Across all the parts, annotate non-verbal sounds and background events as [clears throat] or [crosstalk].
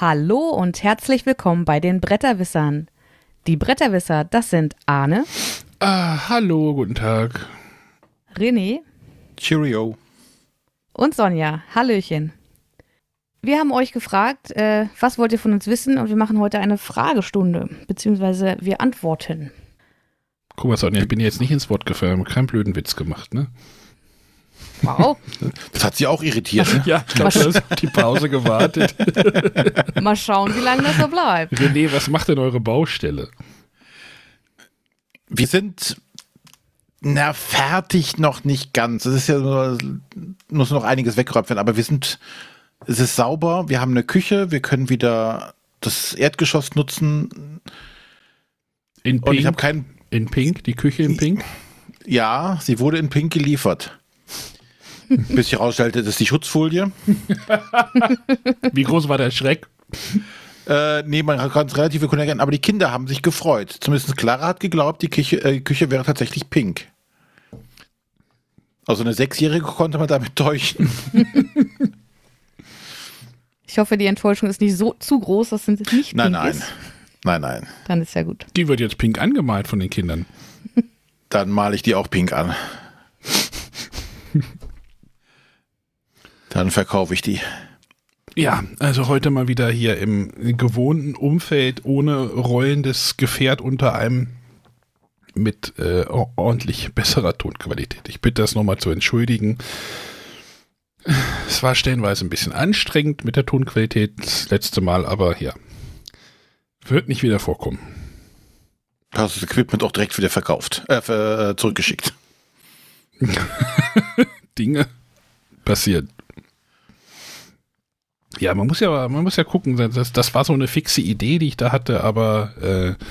Hallo und herzlich willkommen bei den Bretterwissern. Die Bretterwisser, das sind Arne, Ah, hallo, guten Tag. René Cheerio. und Sonja. Hallöchen. Wir haben euch gefragt, äh, was wollt ihr von uns wissen und wir machen heute eine Fragestunde, beziehungsweise wir antworten. Guck mal, Sonja, ich bin jetzt nicht ins Wort gefallen, habe keinen blöden Witz gemacht, ne? Wow. Das hat sie auch irritiert. Ne? [laughs] Ja, ich glaube, hast auf die Pause gewartet. [laughs] Mal schauen, wie lange das so bleibt. René, was macht denn eure Baustelle? Wir sind na fertig noch nicht ganz. Es ist ja nur, muss noch einiges weggeräumt werden, aber wir sind, es ist sauber, wir haben eine Küche, wir können wieder das Erdgeschoss nutzen In und ich habe Pink? keinen, In Pink? Die Küche in Pink? ja, sie wurde in Pink geliefert. Bis sich herausstellte, das ist die Schutzfolie. [laughs] Wie groß war der Schreck? Äh, nee, man kann es relativ gut erkennen, aber die Kinder haben sich gefreut. Zumindest Clara hat geglaubt, die Küche, äh, Küche wäre tatsächlich pink. Also eine Sechsjährige konnte man damit täuschen. [laughs] Ich hoffe, die Enttäuschung ist nicht so zu groß, dass es nicht Nein, pink nein. ist. Nein, nein. Dann ist ja gut. Die wird jetzt pink angemalt von den Kindern. Dann male ich die auch pink an. Dann verkaufe ich die. Ja, also heute mal wieder hier im gewohnten Umfeld ohne rollendes Gefährt unter einem mit äh, or- ordentlich besserer Tonqualität. Ich bitte das nochmal zu entschuldigen. Es war stellenweise ein bisschen anstrengend mit der Tonqualität das letzte Mal, aber ja, wird nicht wieder vorkommen. Du hast das Equipment auch direkt wieder verkauft, äh, äh, zurückgeschickt. [laughs] Dinge passieren. Ja, man muss ja, man muss ja gucken, das, das war so eine fixe Idee, die ich da hatte, aber äh,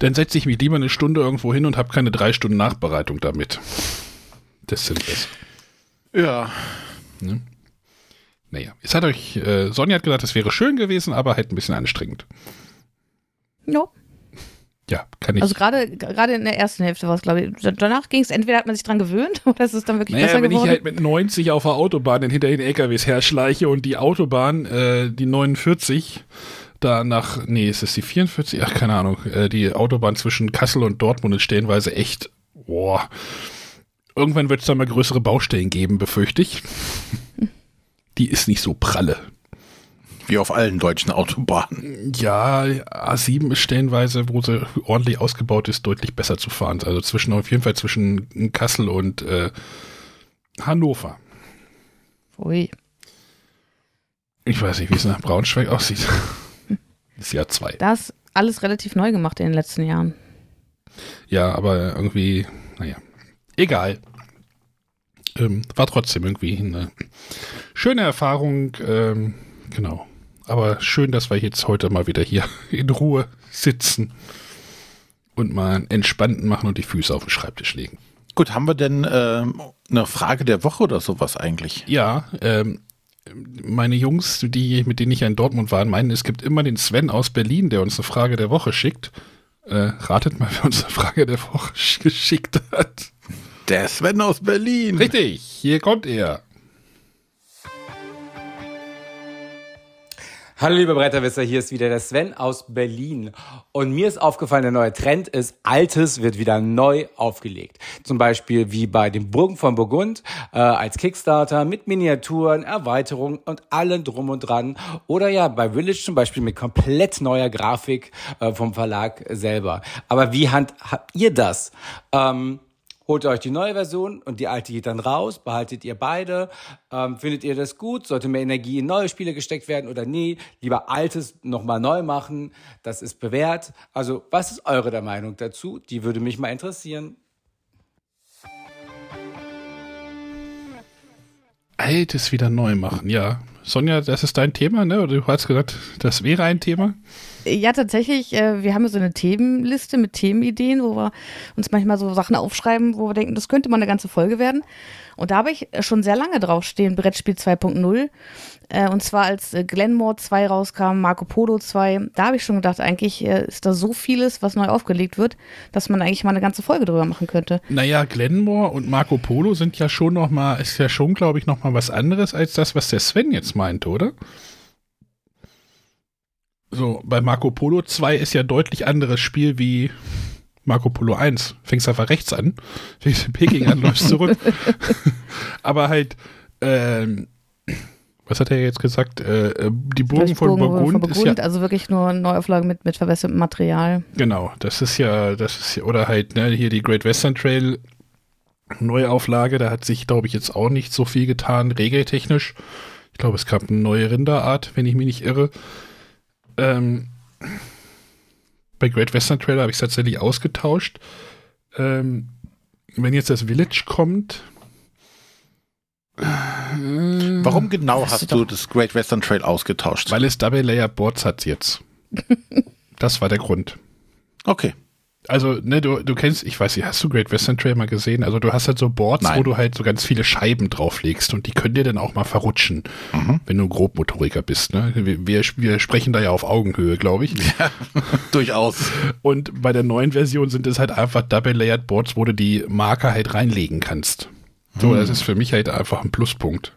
dann setze ich mich lieber eine Stunde irgendwo hin und habe keine drei Stunden Nachbereitung damit. Das sind das. Ja. Naja, es hat euch, äh, Sonja hat gesagt, es wäre schön gewesen, aber halt ein bisschen anstrengend. Ja. Ja, kann ich. Also gerade gerade in der ersten Hälfte war es, glaube ich. Danach ging es, entweder hat man sich dran gewöhnt [laughs] oder es ist dann wirklich Naja, besser wenn geworden. ich halt mit 90 auf der Autobahn hinter den LKWs herschleiche und die Autobahn, äh, die 49, da nach, nee, ist es die 44? Ach, keine Ahnung, äh, die Autobahn zwischen Kassel und Dortmund ist stellenweise echt, boah. Irgendwann wird es da mal größere Baustellen geben, befürchte ich. [laughs] Die ist nicht so pralle. Wie auf allen deutschen Autobahnen. Ja, A7 ist stellenweise, wo sie ordentlich ausgebaut ist, deutlich besser zu fahren. Also zwischen, auf jeden Fall zwischen Kassel und äh, Hannover. Ui. Ich weiß nicht, wie es nach Braunschweig aussieht. [laughs] ist Jahr zwei. Das ist alles relativ neu gemacht in den letzten Jahren. Ja, aber irgendwie, naja, egal. Ähm, war trotzdem irgendwie eine schöne Erfahrung. Ähm, genau. Aber schön, dass wir jetzt heute mal wieder hier [laughs] in Ruhe sitzen und mal einen entspannten machen und die Füße auf den Schreibtisch legen. Gut, haben wir denn ähm, eine Frage der Woche oder sowas eigentlich? Ja, ähm, meine Jungs, die, mit denen ich ja in Dortmund war, meinen, es gibt immer den Sven aus Berlin, der uns eine Frage der Woche schickt. Äh, ratet mal, [laughs] wer uns eine Frage der Woche sch- [laughs] geschickt hat. Der Sven aus Berlin. Richtig, hier kommt er. Hallo liebe Bretterwisser, hier ist wieder der Sven aus Berlin. Und mir ist aufgefallen, der neue Trend ist, Altes wird wieder neu aufgelegt. Zum Beispiel wie bei den Burgen von Burgund äh, als Kickstarter mit Miniaturen, Erweiterungen und allem drum und dran. Oder ja, bei Village zum Beispiel mit komplett neuer Grafik äh, vom Verlag selber. Aber wie hand, habt ihr das? Ähm, Holt ihr euch die neue Version und die alte geht dann raus, behaltet ihr beide. Ähm, findet ihr das gut? Sollte mehr Energie in neue Spiele gesteckt werden oder nee? Lieber altes nochmal neu machen, das ist bewährt. Also, was ist eure Meinung dazu? Die würde mich mal interessieren. Altes wieder neu machen, ja. Sonja, das ist dein Thema, ne? Oder du hast gesagt, das wäre ein Thema? Ja, tatsächlich, äh, wir haben so eine Themenliste mit Themenideen, wo wir uns manchmal so Sachen aufschreiben, wo wir denken, das könnte mal eine ganze Folge werden. Und da habe ich schon sehr lange draufstehen, Brettspiel 2.0. Äh, und zwar als äh, Glenmore 2 rauskam, Marco Polo 2, da habe ich schon gedacht, eigentlich ist da so vieles, was neu aufgelegt wird, dass man eigentlich mal eine ganze Folge drüber machen könnte. Naja, Glenmore und Marco Polo sind ja schon noch mal, ist ja schon, glaube ich, noch mal was anderes als das, was der Sven jetzt meint, oder? Also bei Marco Polo 2 ist ja deutlich anderes Spiel wie Marco Polo 1. Fängst einfach rechts an, fängst in Peking an, läufst zurück. [laughs] Aber halt, ähm, was hat er jetzt gesagt? Äh, äh die Burgen von Burgund, von Burgund ist ja, also wirklich nur Neuauflagen mit, mit verwässertem Material. Genau, das ist ja, das ist ja, oder halt, ne, hier die Great Western Trail Neuauflage, da hat sich, glaube ich, jetzt auch nicht so viel getan, regeltechnisch. Ich glaube, es gab eine neue Rinderart, wenn ich mich nicht irre. Ähm, bei Great Western Trail habe ich es tatsächlich ausgetauscht. Ähm, wenn jetzt das Village kommt. Äh, Warum genau hast du das Great Western Trail ausgetauscht? Weil es Double Layer Boards hat jetzt. [laughs] das war der Grund. Okay also, ne, du, du kennst, ich weiß nicht, hast du Great Western Trail mal gesehen? Also du hast halt so Boards, Nein. wo du halt so ganz viele Scheiben drauflegst und die können dir dann auch mal verrutschen, mhm. wenn du ein Grobmotoriker bist. Ne? Wir, wir, wir sprechen da ja auf Augenhöhe, glaube ich. Ja, [laughs] durchaus. Und bei der neuen Version sind es halt einfach Double-Layered Boards, wo du die Marker halt reinlegen kannst. So, mhm. das ist für mich halt einfach ein Pluspunkt.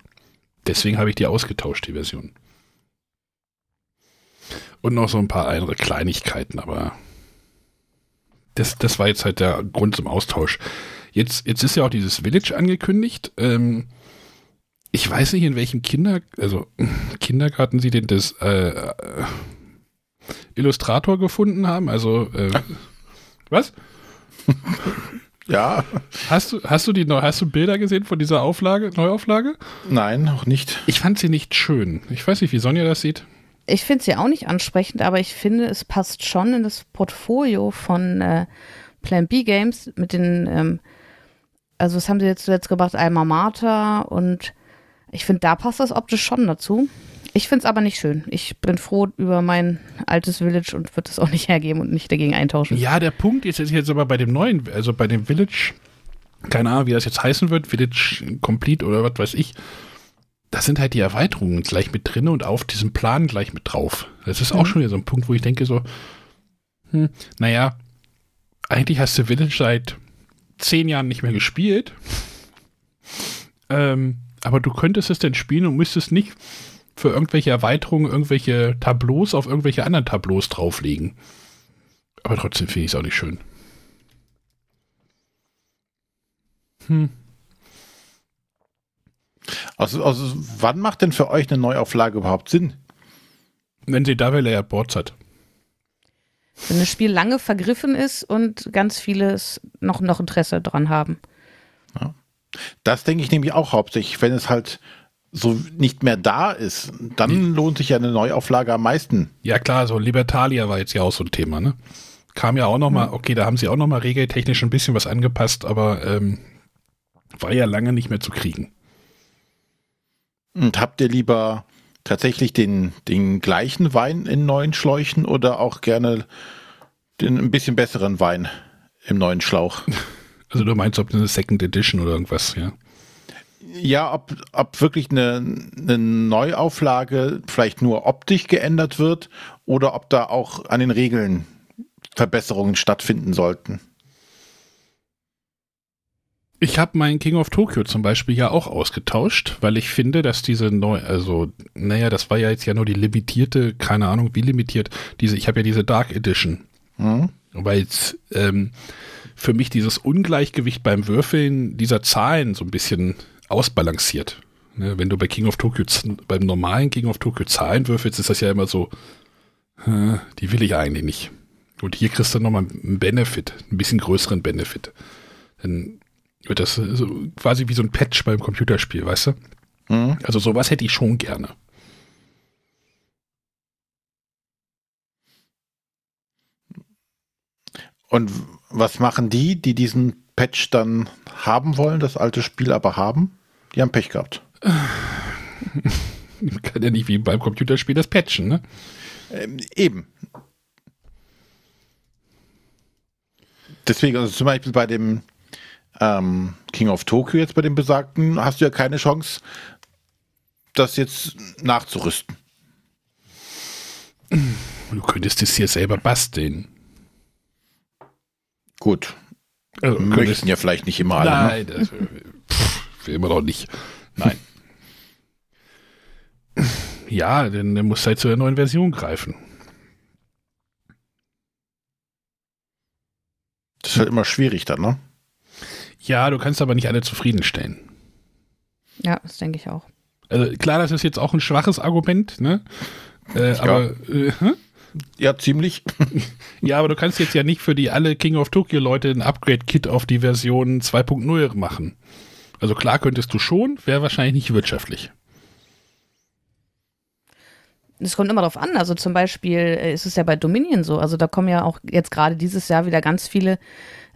Deswegen habe ich die ausgetauscht, die Version. Und noch so ein paar andere Kleinigkeiten, aber das, das war jetzt halt der Grund zum Austausch. Jetzt, jetzt ist ja auch dieses Village angekündigt. Ähm, ich weiß nicht, in welchem Kinder, also [laughs] Kindergarten sie denn das äh, Illustrator gefunden haben. Also äh, was? [laughs] Ja. Hast du, hast du die hast du Bilder gesehen von dieser Auflage, Neuauflage? Nein, noch nicht. Ich fand sie nicht schön. Ich weiß nicht, wie Sonja das sieht. Ich finde sie auch nicht ansprechend, aber ich finde, es passt schon in das Portfolio von äh, Plan B Games mit den, ähm, also was haben sie jetzt zuletzt gebracht? Alma Mater und ich finde, da passt das optisch schon dazu. Ich finde es aber nicht schön. Ich bin froh über mein altes Village und würde es auch nicht hergeben und nicht dagegen eintauschen. Ja, der Punkt ist jetzt aber bei dem neuen, also bei dem Village, keine Ahnung, wie das jetzt heißen wird, Village Complete oder was weiß ich, da sind halt die Erweiterungen gleich mit drin und auf diesem Plan gleich mit drauf. Das ist auch mhm. schon wieder so ein Punkt, wo ich denke so, hm, naja, eigentlich hast du Village seit zehn Jahren nicht mehr gespielt. Ähm, aber du könntest es denn spielen und müsstest nicht für irgendwelche Erweiterungen irgendwelche Tableaus auf irgendwelche anderen Tableaus drauflegen. Aber trotzdem finde ich es auch nicht schön. Hm. Also, also wann macht denn für euch eine Neuauflage überhaupt Sinn? Wenn sie Double Layer Boards hat. Wenn das Spiel lange vergriffen ist und ganz vieles noch, noch Interesse dran haben. Ja. Das denke ich nämlich auch hauptsächlich, wenn es halt so nicht mehr da ist, dann Wie? lohnt sich ja eine Neuauflage am meisten. Ja klar, so Libertalia war jetzt ja auch so ein Thema, ne? Kam ja auch noch mal, okay, da haben sie auch noch mal regeltechnisch ein bisschen was angepasst, aber ähm, war ja lange nicht mehr zu kriegen. Und habt ihr lieber tatsächlich den, den gleichen Wein in neuen Schläuchen oder auch gerne den ein bisschen besseren Wein im neuen Schlauch? [laughs] Also du meinst, ob eine Second Edition oder irgendwas, ja? Ja, ob, ob wirklich eine, eine Neuauflage vielleicht nur optisch geändert wird oder ob da auch an den Regeln Verbesserungen stattfinden sollten. Ich habe meinen King of Tokyo zum Beispiel ja auch ausgetauscht, weil ich finde, dass diese neu, also, naja, das war ja jetzt ja nur die limitierte, keine Ahnung, wie limitiert, diese, ich habe ja diese Dark Edition. Mhm. Weil jetzt ähm, für mich dieses Ungleichgewicht beim Würfeln dieser Zahlen so ein bisschen ausbalanciert. Ne, wenn du bei King of Tokyo, beim normalen King of Tokyo Zahlen würfelst, ist das ja immer so, äh, die will ich eigentlich nicht. Und hier kriegst du nochmal einen Benefit, ein bisschen größeren Benefit. Dann wird das so quasi wie so ein Patch beim Computerspiel, weißt du? Mhm. Also sowas hätte ich schon gerne. Und was machen die, die diesen Patch dann haben wollen, das alte Spiel aber haben? Die haben Pech gehabt. [laughs] Kann ja nicht wie beim Computerspiel das patchen, ne? Ähm, eben. Deswegen, also zum Beispiel bei dem ähm, King of Tokyo jetzt bei dem besagten, hast du ja keine Chance, das jetzt nachzurüsten. Du könntest es hier selber basteln. Gut. Also, Möchten ja vielleicht nicht immer alle. Ne? Nein, ne? das, äh, pff, immer noch nicht. Nein. [laughs] ja, denn dann muss halt zu der neuen Version greifen. Das ist halt immer schwierig dann, ne? Ja, du kannst aber nicht alle zufriedenstellen. Ja, das denke ich auch. Also klar, das ist jetzt auch ein schwaches Argument, ne? Äh, aber äh, hm? Ja, ziemlich. [laughs] ja, aber du kannst jetzt ja nicht für die alle King of Tokyo Leute ein Upgrade-Kit auf die Version 2.0 machen. Also klar könntest du schon, wäre wahrscheinlich nicht wirtschaftlich. Es kommt immer darauf an. Also zum Beispiel äh, ist es ja bei Dominion so. Also da kommen ja auch jetzt gerade dieses Jahr wieder ganz viele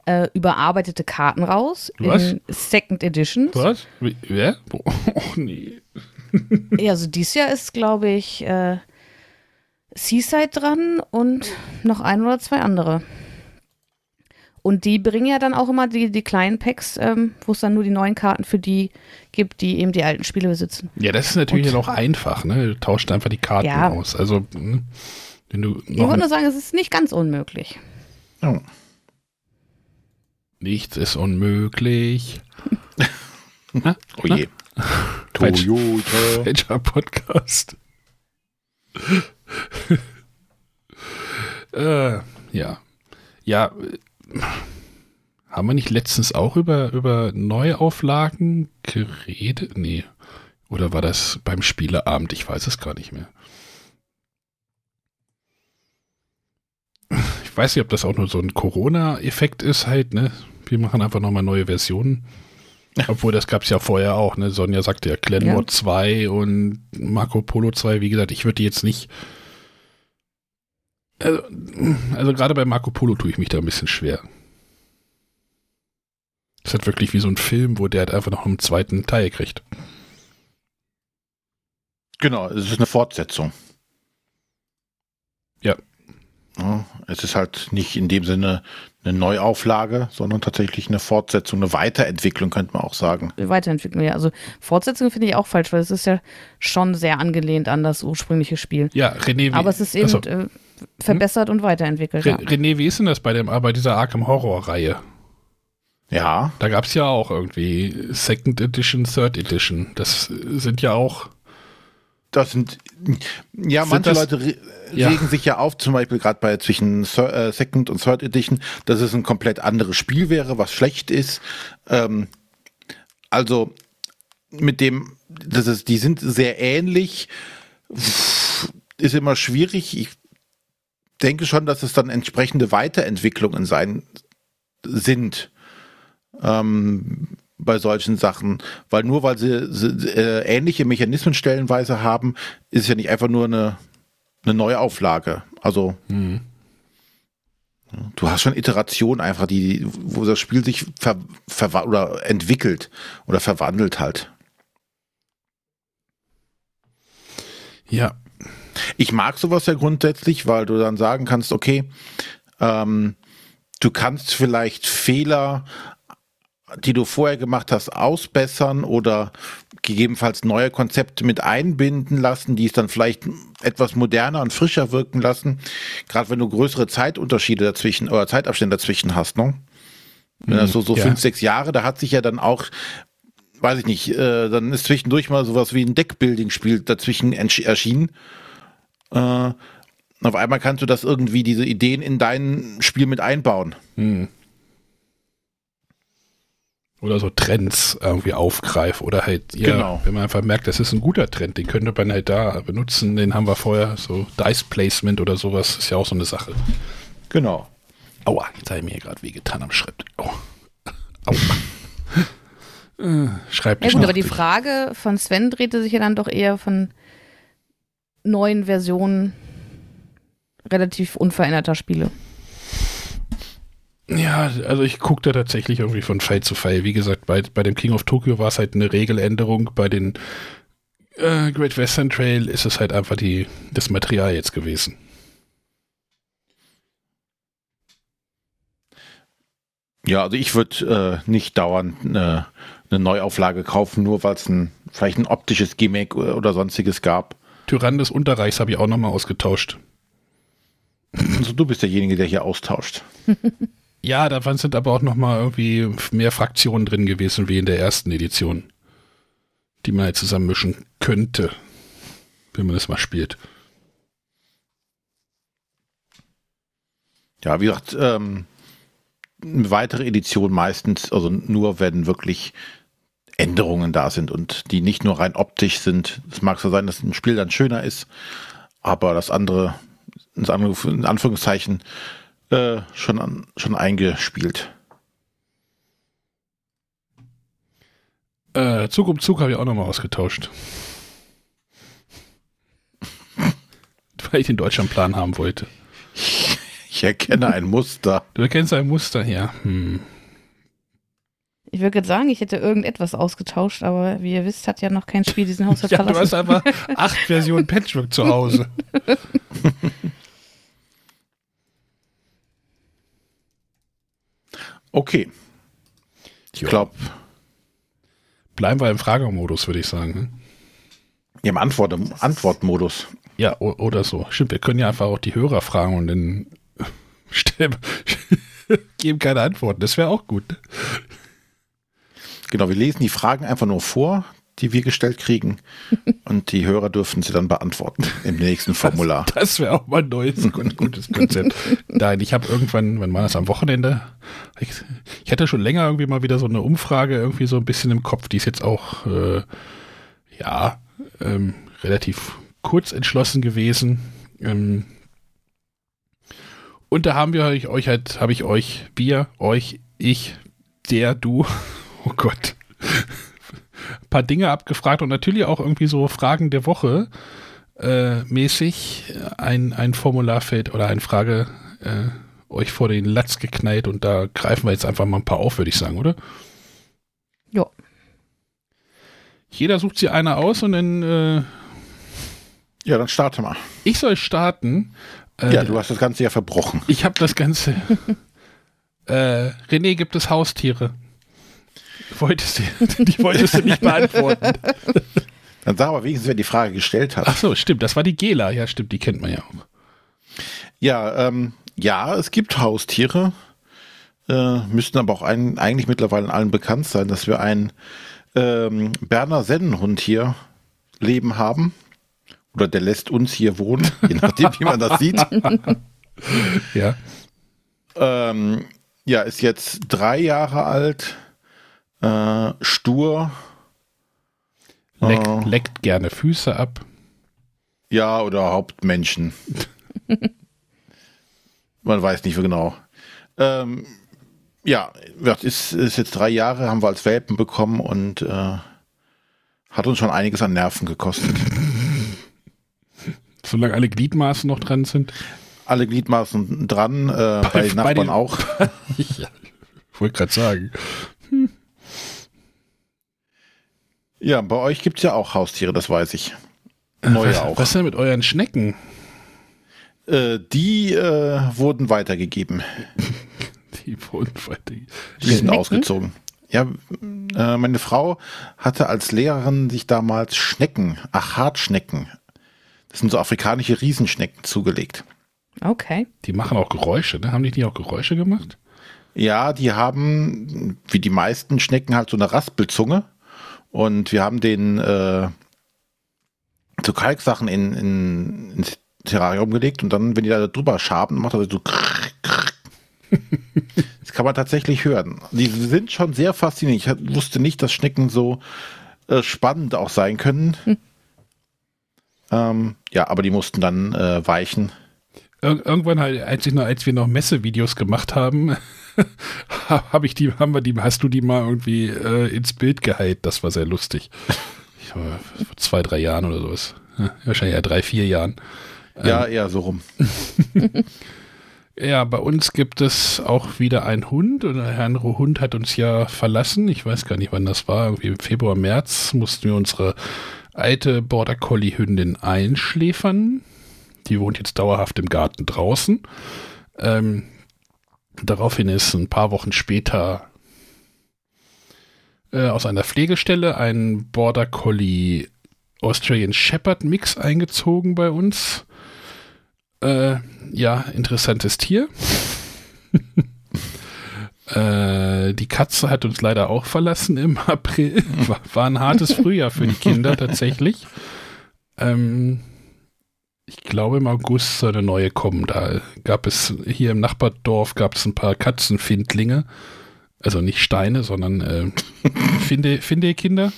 äh, überarbeitete Karten raus Was? in Second Editions. Was? Wer? [laughs] Oh, nee. Ja, also dieses Jahr ist, glaube ich, äh, Seaside dran und noch ein oder zwei andere. Und die bringen ja dann auch immer die, die kleinen Packs, ähm, wo es dann nur die neuen Karten für die gibt, die eben die alten Spiele besitzen. Ja, das ist natürlich Und- noch einfach, ne? Du tauscht einfach die Karten Ja. aus. Also, hm, wenn du Ich wollte nur sagen, es ist nicht ganz unmöglich. Oh. Nichts ist unmöglich. [laughs] Na? Oh je. Falsch. Toyota. Welcher Podcast? [laughs] äh, ja. Ja, haben wir nicht letztens auch über, über Neuauflagen geredet? Nee. Oder war das beim Spieleabend? Ich weiß es gar nicht mehr. Ich weiß nicht, ob das auch nur so ein Corona-Effekt ist halt, ne? Wir machen einfach nochmal neue Versionen. [laughs] Obwohl, das gab es ja vorher auch, ne? Sonja sagte ja Glenmore Ja. 2 und Marco Polo 2. Wie gesagt, ich würde die jetzt nicht. Also, also gerade bei Marco Polo tue ich mich da ein bisschen schwer. Das ist halt wirklich wie so ein Film, wo der halt einfach noch einen zweiten Teil kriegt. Genau, es ist eine Fortsetzung. Ja. Ja, Es ist halt nicht in dem Sinne eine Neuauflage, sondern tatsächlich eine Fortsetzung, eine Weiterentwicklung, könnte man auch sagen. Weiterentwicklung, ja. Also Fortsetzung finde ich auch falsch, weil es ist ja schon sehr angelehnt an das ursprüngliche Spiel. Ja, René, wie, Aber es ist eben Achso. äh, verbessert und weiterentwickelt. Re Ja. René, wie ist denn das bei, dem, bei dieser Arkham Horror-Reihe? Ja, Da gab es ja auch irgendwie Second Edition, Third Edition. Das sind ja auch. Das sind, ja, Sind manche das- Leute re Ja. regen sich ja auf, zum Beispiel gerade bei zwischen äh, Second und Third Edition, dass es ein komplett anderes Spiel wäre, was schlecht ist. Ähm, also mit dem, das ist, die sind sehr ähnlich, ist immer schwierig. Ich denke schon, dass es dann entsprechende Weiterentwicklungen sein sind ähm, bei solchen Sachen, weil nur weil sie, sie äh, ähnliche Mechanismen stellenweise haben, ist es ja nicht einfach nur eine, eine Neuauflage. Also Hm. du hast schon Iterationen einfach, die, wo das Spiel sich ver, verwa- oder entwickelt oder verwandelt halt. Ja, Ich mag sowas ja grundsätzlich, weil du dann sagen kannst, okay, ähm, du kannst vielleicht Fehler, die du vorher gemacht hast, ausbessern oder gegebenenfalls neue Konzepte mit einbinden lassen, die es dann vielleicht etwas moderner und frischer wirken lassen. Gerade wenn du größere Zeitunterschiede dazwischen oder Zeitabstände dazwischen hast, ne? Wenn das so, so ja. fünf, sechs Jahre, da hat sich ja dann auch, weiß ich nicht, äh, dann ist zwischendurch mal sowas wie ein Deckbuilding-Spiel dazwischen erschienen. Äh, auf einmal kannst du das irgendwie, diese Ideen in dein Spiel mit einbauen. Hm. Oder so Trends irgendwie aufgreifen oder halt, ja, Genau. wenn man einfach merkt, das ist ein guter Trend, den könnte man halt da benutzen, den haben wir vorher, so Dice Placement oder sowas, ist ja auch so eine Sache. Genau. Aua, jetzt habe ich mir hier gerade wehgetan am Schreibtisch. Au. Au. [laughs] Äh, Schreibtisch. Ja gut, aber die. Frage von Sven drehte sich ja dann doch eher von neuen Versionen relativ unveränderter Spiele. Ja, also ich gucke da tatsächlich irgendwie von Fall zu Fall. Wie gesagt, bei, bei dem King of Tokyo war es halt eine Regeländerung. Bei den äh, Great Western Trail ist es halt einfach die, das Material jetzt gewesen. Ja, also ich würde äh, nicht dauernd eine, eine Neuauflage kaufen, nur weil es ein, vielleicht ein optisches Gimmick oder, oder sonstiges gab. Tyrann des Unterreichs habe ich auch nochmal ausgetauscht. Also du bist derjenige, der hier austauscht. [laughs] Ja, da sind aber auch nochmal irgendwie mehr Fraktionen drin gewesen wie in der ersten Edition, die man halt zusammenmischen könnte, wenn man das mal spielt. Ja, wie gesagt, ähm, eine weitere Edition meistens, also nur wenn wirklich Änderungen da sind und die nicht nur rein optisch sind. Es mag so sein, dass ein Spiel dann schöner ist, aber das andere in Anführungszeichen, äh, schon, an, schon eingespielt. Äh, Zug um Zug habe ich auch nochmal ausgetauscht. [laughs] Weil ich den Deutschlandplan haben wollte. Ich erkenne ein Muster. Du erkennst ein Muster, ja. Hm. Ich würde gerade sagen, ich hätte irgendetwas ausgetauscht, aber wie ihr wisst, hat ja noch kein Spiel diesen [laughs] Haushalt Ja, du hast verlassen. einfach [laughs] acht Versionen Patchwork zu Hause. Okay. Ich glaube, Bleiben wir im Fragemodus, würde ich sagen. ne? im Antwort, Antwortmodus. Ja, oder so. Stimmt, wir können ja einfach auch die Hörer fragen und dann [laughs] stellen, [laughs] geben keine Antworten. Das wäre auch gut. ne? Genau, wir lesen die Fragen einfach nur vor, die wir gestellt kriegen. [laughs] Und die Hörer dürfen sie dann beantworten im nächsten Formular. Das wäre auch mal ein neues, [laughs] gutes Konzept. Nein, ich habe irgendwann, wann war das am Wochenende? Ich, ich hatte schon länger irgendwie mal wieder so eine Umfrage irgendwie so ein bisschen im Kopf. Die ist jetzt auch, äh, ja, ähm, relativ kurz entschlossen gewesen. Ähm, und da haben wir euch, euch halt, habe ich euch, wir, euch, ich, der, du, [laughs] oh Gott, paar Dinge abgefragt und natürlich auch irgendwie so Fragen der Woche äh, mäßig ein, ein Formularfeld oder eine Frage äh, euch vor den Latz geknallt und da greifen wir jetzt einfach mal ein paar auf, würde ich sagen, oder? Ja. Jeder sucht sich eine aus und dann äh, Ja, dann starte mal. ich soll starten. Äh, Ja, du hast das Ganze ja verbrochen. Ich habe das Ganze. [laughs] äh, René, gibt es Haustiere? [laughs] Wolltest du, die wolltest du nicht beantworten. Dann sag aber wenigstens, wer die Frage gestellt hat. Ach so, stimmt, das war die Gela. Ja, stimmt, die kennt man ja auch. Ja, ähm, ja, es gibt Haustiere. Äh, müssten aber auch ein, eigentlich mittlerweile allen bekannt sein, dass wir einen ähm, Berner Sennenhund hier leben haben. Oder der lässt uns hier wohnen, je nachdem, wie man das sieht. [laughs] Ja. Ähm, ja, ist jetzt drei Jahre alt, äh, stur. Leck, Oh. Leckt gerne Füße ab. Ja, oder Hauptmenschen. Man weiß nicht so genau. Ähm, ja, das ist, ist jetzt drei Jahre, haben wir als Welpen bekommen und äh, hat uns schon einiges an Nerven gekostet. [laughs] Solange alle Gliedmaßen noch dran sind. Alle Gliedmaßen dran, äh, bei, den bei Nachbarn den- auch. [laughs] ja, ich wollte gerade sagen. Ja, bei euch gibt es ja auch Haustiere, das weiß ich. Neue was, auch. was denn mit euren Schnecken? Äh, die äh, wurden weitergegeben. [laughs] Die wurden weiter. Die sind Schnecken? ausgezogen. Ja, äh, meine Frau hatte als Lehrerin sich damals Schnecken, Achatschnecken, das sind so afrikanische Riesenschnecken zugelegt. Okay. Die machen auch Geräusche, ne? Haben die nicht auch Geräusche gemacht? Ja, die haben, wie die meisten Schnecken, halt so eine Raspelzunge. Und wir haben den äh, so Kalksachen in, in, ins Terrarium gelegt und dann, wenn die da drüber schaben, macht er so krrr, krrr. [laughs] Das kann man tatsächlich hören. Die sind schon sehr faszinierend. Ich wusste nicht, dass Schnecken so äh, spannend auch sein können. Ähm, ja, aber die mussten dann äh, weichen. Ir irgendwann, halt, als, ich noch, als wir noch Messevideos gemacht haben, [laughs] hab ich die, haben wir die, hast du die mal irgendwie äh, ins Bild geheilt. Das war sehr lustig. Ich war vor zwei, drei Jahren oder sowas. Ja, wahrscheinlich ja drei, vier Jahren. Ja, eher so rum. [laughs] Ja, bei uns gibt es auch wieder einen Hund und der andere Hund hat uns ja verlassen. Ich weiß gar nicht, wann das war. Irgendwie im Februar, März mussten wir unsere alte Border Collie Hündin einschläfern. Die wohnt jetzt dauerhaft im Garten draußen. Ähm, daraufhin ist ein paar Wochen später äh, aus einer Pflegestelle ein Border Collie Australian Shepherd Mix eingezogen bei uns. Äh, ja, interessantes Tier. [laughs] äh, die Katze hat uns leider auch verlassen im April. War, war ein hartes Frühjahr für die Kinder tatsächlich. Ähm, Ich glaube, im August soll eine neue kommen. Da gab es hier im Nachbardorf gab es ein paar Katzenfindlinge. Also nicht Steine, sondern äh, [laughs] Finde, Finde-Kinder.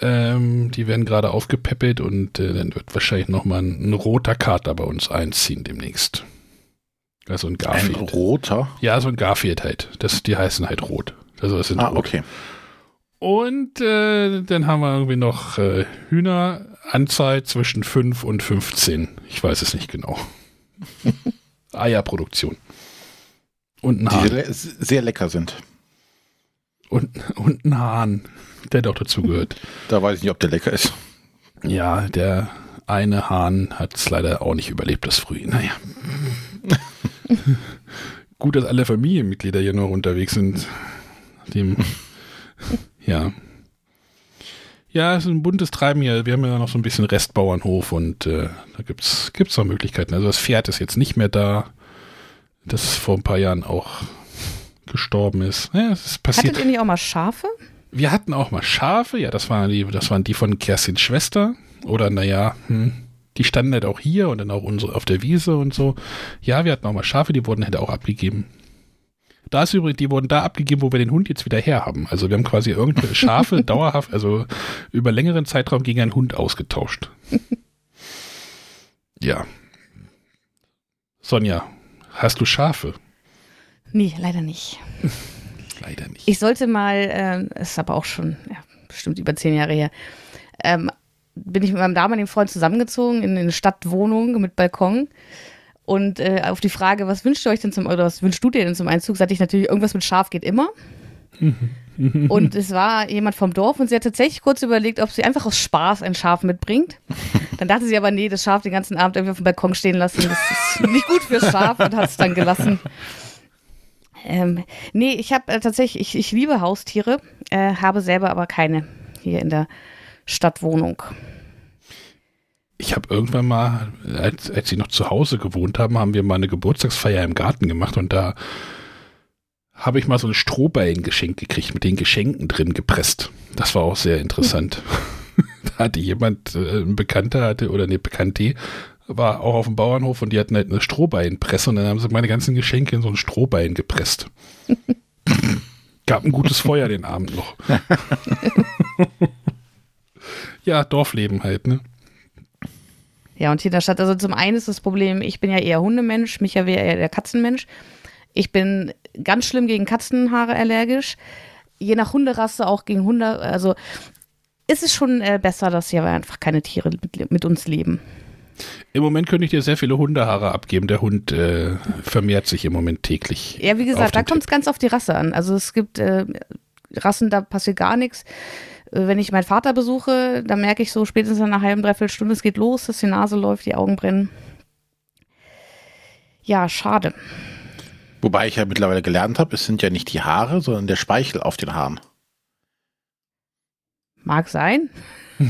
Ähm, die werden gerade aufgepäppelt und äh, dann wird wahrscheinlich nochmal ein, ein roter Kater bei uns einziehen demnächst. Also ein Garfield. Ein roter? Ja, so ein Garfield halt. Das, die heißen halt rot. Also das sind Ah, rot. okay. Und äh, dann haben wir irgendwie noch äh, Hühneranzahl zwischen 5 und 15. Ich weiß es nicht genau. [laughs] Eierproduktion. Und ein Die Hahn. le sehr lecker sind. Und, und ein Hahn, der doch dazu gehört. [laughs] Da weiß ich nicht, ob der lecker ist. Ja, der eine Hahn hat es leider auch nicht überlebt, das Früh. Naja. [laughs] Gut, dass alle Familienmitglieder hier noch unterwegs sind. Dem, ja. Ja, es ist ein buntes Treiben hier. Wir haben ja noch so ein bisschen Restbauernhof und äh, da gibt's gibt's noch Möglichkeiten. Also das Pferd ist jetzt nicht mehr da, das vor ein paar Jahren auch gestorben ist. Ja, es ist passiert. Hattet ihr nicht auch mal Schafe? Wir hatten auch mal Schafe, ja, das waren die, das waren die von Kerstins Schwester. Oder naja, hm, die standen halt auch hier und dann auch unsere auf der Wiese und so. Ja, wir hatten auch mal Schafe, die wurden halt auch abgegeben. Da ist übrigens, die wurden da abgegeben, wo wir den Hund jetzt wieder herhaben. Also wir haben quasi irgendwelche Schafe [laughs] dauerhaft, also über längeren Zeitraum gegen einen Hund ausgetauscht. Ja. Sonja, hast du Schafe? Nee, leider nicht. [laughs] Leider nicht. Ich sollte mal, ähm, ist aber auch schon ja, bestimmt über zehn Jahre her, ähm, bin ich mit meinem damaligen Freund zusammengezogen in eine Stadtwohnung mit Balkon. Und äh, auf die Frage, was wünscht ihr euch denn zum, oder was wünschst du dir denn zum Einzug, sagte ich natürlich, irgendwas mit Schaf geht immer. und es war jemand vom Dorf und sie hat tatsächlich kurz überlegt, ob sie einfach aus Spaß ein Schaf mitbringt. Dann dachte sie aber, nee, das Schaf den ganzen Abend irgendwie auf dem Balkon stehen lassen, das ist nicht gut fürs Schaf und hat es dann gelassen. Ähm, nee, ich habe äh, tatsächlich, ich, ich liebe Haustiere, äh, habe selber aber keine hier in der Stadtwohnung. Ich habe irgendwann mal, als, als sie noch zu Hause gewohnt haben, haben wir mal eine Geburtstagsfeier im Garten gemacht und da habe ich mal so ein Strohballen geschenkt gekriegt, mit den Geschenken drin gepresst. Das war auch sehr interessant. [laughs] da hatte jemand, äh, ein Bekannter hatte, oder eine Bekannte, war auch auf dem Bauernhof und die hatten halt eine Strohballenpresse und dann haben sie meine ganzen Geschenke in so ein Strohballen gepresst. [laughs] Gab ein gutes Feuer den Abend noch. [laughs] ja, Dorfleben halt, ne? Ja, und hier in der Stadt, also zum einen ist das Problem, ich bin ja eher Hundemensch, Micha wäre eher der Katzenmensch. Ich bin ganz schlimm gegen Katzenhaare allergisch. Je nach Hunderasse auch gegen Hunde. Also ist es schon äh, besser, dass hier einfach keine Tiere mit, mit uns leben. Im Moment könnte ich dir sehr viele Hundehaare abgeben. Der Hund äh, vermehrt sich im Moment täglich. Ja, wie gesagt, da kommt es ganz auf die Rasse an. Also es gibt äh, Rassen, da passiert gar nichts. Wenn ich meinen Vater besuche, dann merke ich so spätestens nach einer halben, dreiviertel Stunde, es geht los, dass die Nase läuft, die Augen brennen. Ja, schade. Wobei ich ja mittlerweile gelernt habe, es sind ja nicht die Haare, sondern der Speichel auf den Haaren. Mag sein. [laughs]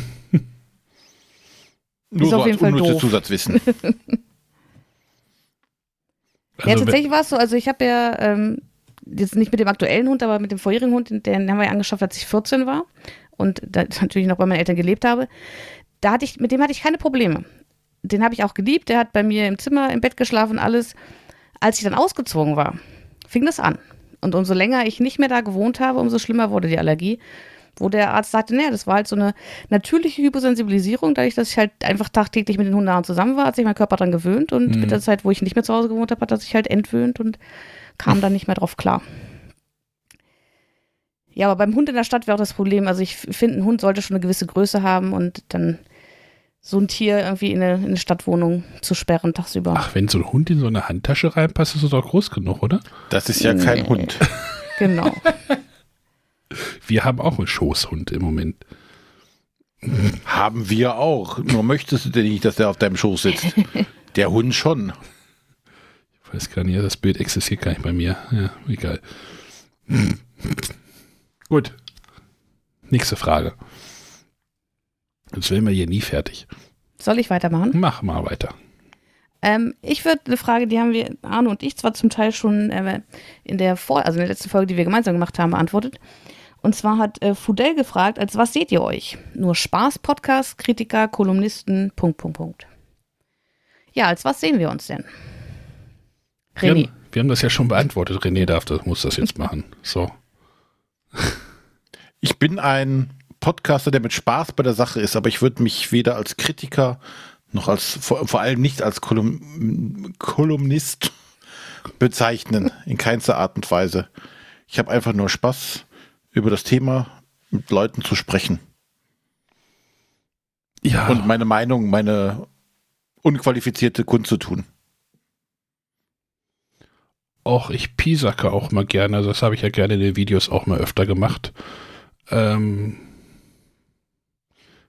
Nur Ist so auf jeden als Fall doof. Zusatzwissen. [laughs] ja, Also, tatsächlich war es so, also ich habe ja ähm, jetzt nicht mit dem aktuellen Hund, aber mit dem vorherigen Hund, den, den haben wir ja angeschafft, als ich 14 war und natürlich noch bei meinen Eltern gelebt habe. Da hatte ich, mit dem hatte ich keine Probleme. Den habe ich auch geliebt, der hat bei mir im Zimmer, im Bett geschlafen, alles. Als ich dann ausgezogen war, fing das an. Und umso länger ich nicht mehr da gewohnt habe, umso schlimmer wurde die Allergie. Wo der Arzt sagte, naja, das war halt so eine natürliche Hyposensibilisierung, dadurch, dass ich halt einfach tagtäglich mit den Hundehaaren zusammen war, hat sich mein Körper dran gewöhnt und Mhm. mit der Zeit, wo ich nicht mehr zu Hause gewohnt habe, hat er sich halt entwöhnt und kam dann nicht mehr drauf klar. Ja, aber beim Hund in der Stadt wäre auch das Problem, also ich finde, ein Hund sollte schon eine gewisse Größe haben und dann so ein Tier irgendwie in eine, in eine Stadtwohnung zu sperren tagsüber. Ach, wenn so ein Hund in so eine Handtasche reinpasst, ist es doch groß genug, oder? Das ist ja kein Nee. Hund. [laughs] [laughs] Genau. Wir haben auch einen Schoßhund im Moment. Haben wir auch. Nur möchtest du denn nicht, dass der auf deinem Schoß sitzt? [laughs] Der Hund schon. Ich weiß gar nicht, das Bild existiert gar nicht bei mir. Ja, egal. Gut. Nächste Frage. Jetzt werden wir hier nie fertig. Soll ich weitermachen? Mach mal weiter. Ähm, ich würde eine Frage, die haben wir, Arno und ich, zwar zum Teil schon äh, in der Vor also in der letzten Folge, die wir gemeinsam gemacht haben, beantwortet. Und zwar hat äh, Fudel gefragt, als was seht ihr euch? Nur Spaß, Podcast, Kritiker, Kolumnisten, Punkt, Punkt, Punkt. Ja, als was sehen wir uns denn? Wir René. haben, wir haben das ja schon beantwortet. René darf das, muss das jetzt machen. So. Ich bin ein Podcaster, der mit Spaß bei der Sache ist, aber ich würde mich weder als Kritiker noch als, vor, vor allem nicht als Kolum Kolumnist bezeichnen, in keinster Art und Weise. Ich habe einfach nur Spaß, über das Thema mit Leuten zu sprechen Ja, und meine Meinung, meine unqualifizierte kundzutun. Auch ich piesacke auch mal gerne. Also das habe ich ja gerne in den Videos auch mal öfter gemacht. Ähm,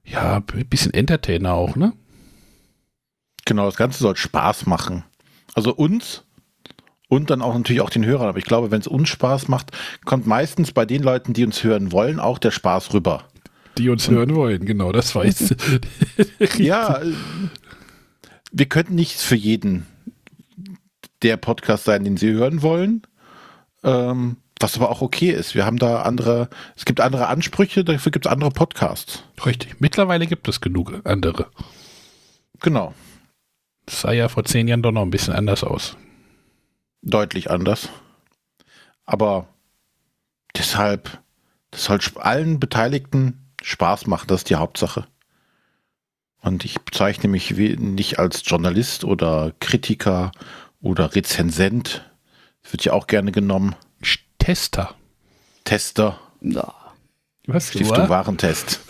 ja, ein bisschen Entertainer auch, ne? Genau, das Ganze soll Spaß machen. Also uns und dann auch natürlich auch den Hörern. Aber ich glaube, wenn es uns Spaß macht, kommt meistens bei den Leuten, die uns hören wollen, auch der Spaß rüber. Die uns hören wollen, genau, das weiß. [laughs] Ja, äh, wir könnten nicht für jeden der Podcast sein, den sie hören wollen. Ähm, was aber auch okay ist. Wir haben da andere, es gibt andere Ansprüche, dafür gibt es andere Podcasts. Richtig. Mittlerweile gibt es genug andere. Genau, Das sah ja vor zehn Jahren doch noch ein bisschen anders aus. deutlich anders. Aber deshalb, das soll allen Beteiligten Spaß machen, das ist die Hauptsache. Und ich bezeichne mich nicht als Journalist oder Kritiker oder Rezensent. Das wird ja auch gerne genommen. Tester. Tester. Ja. Was? Stiftung Warentest.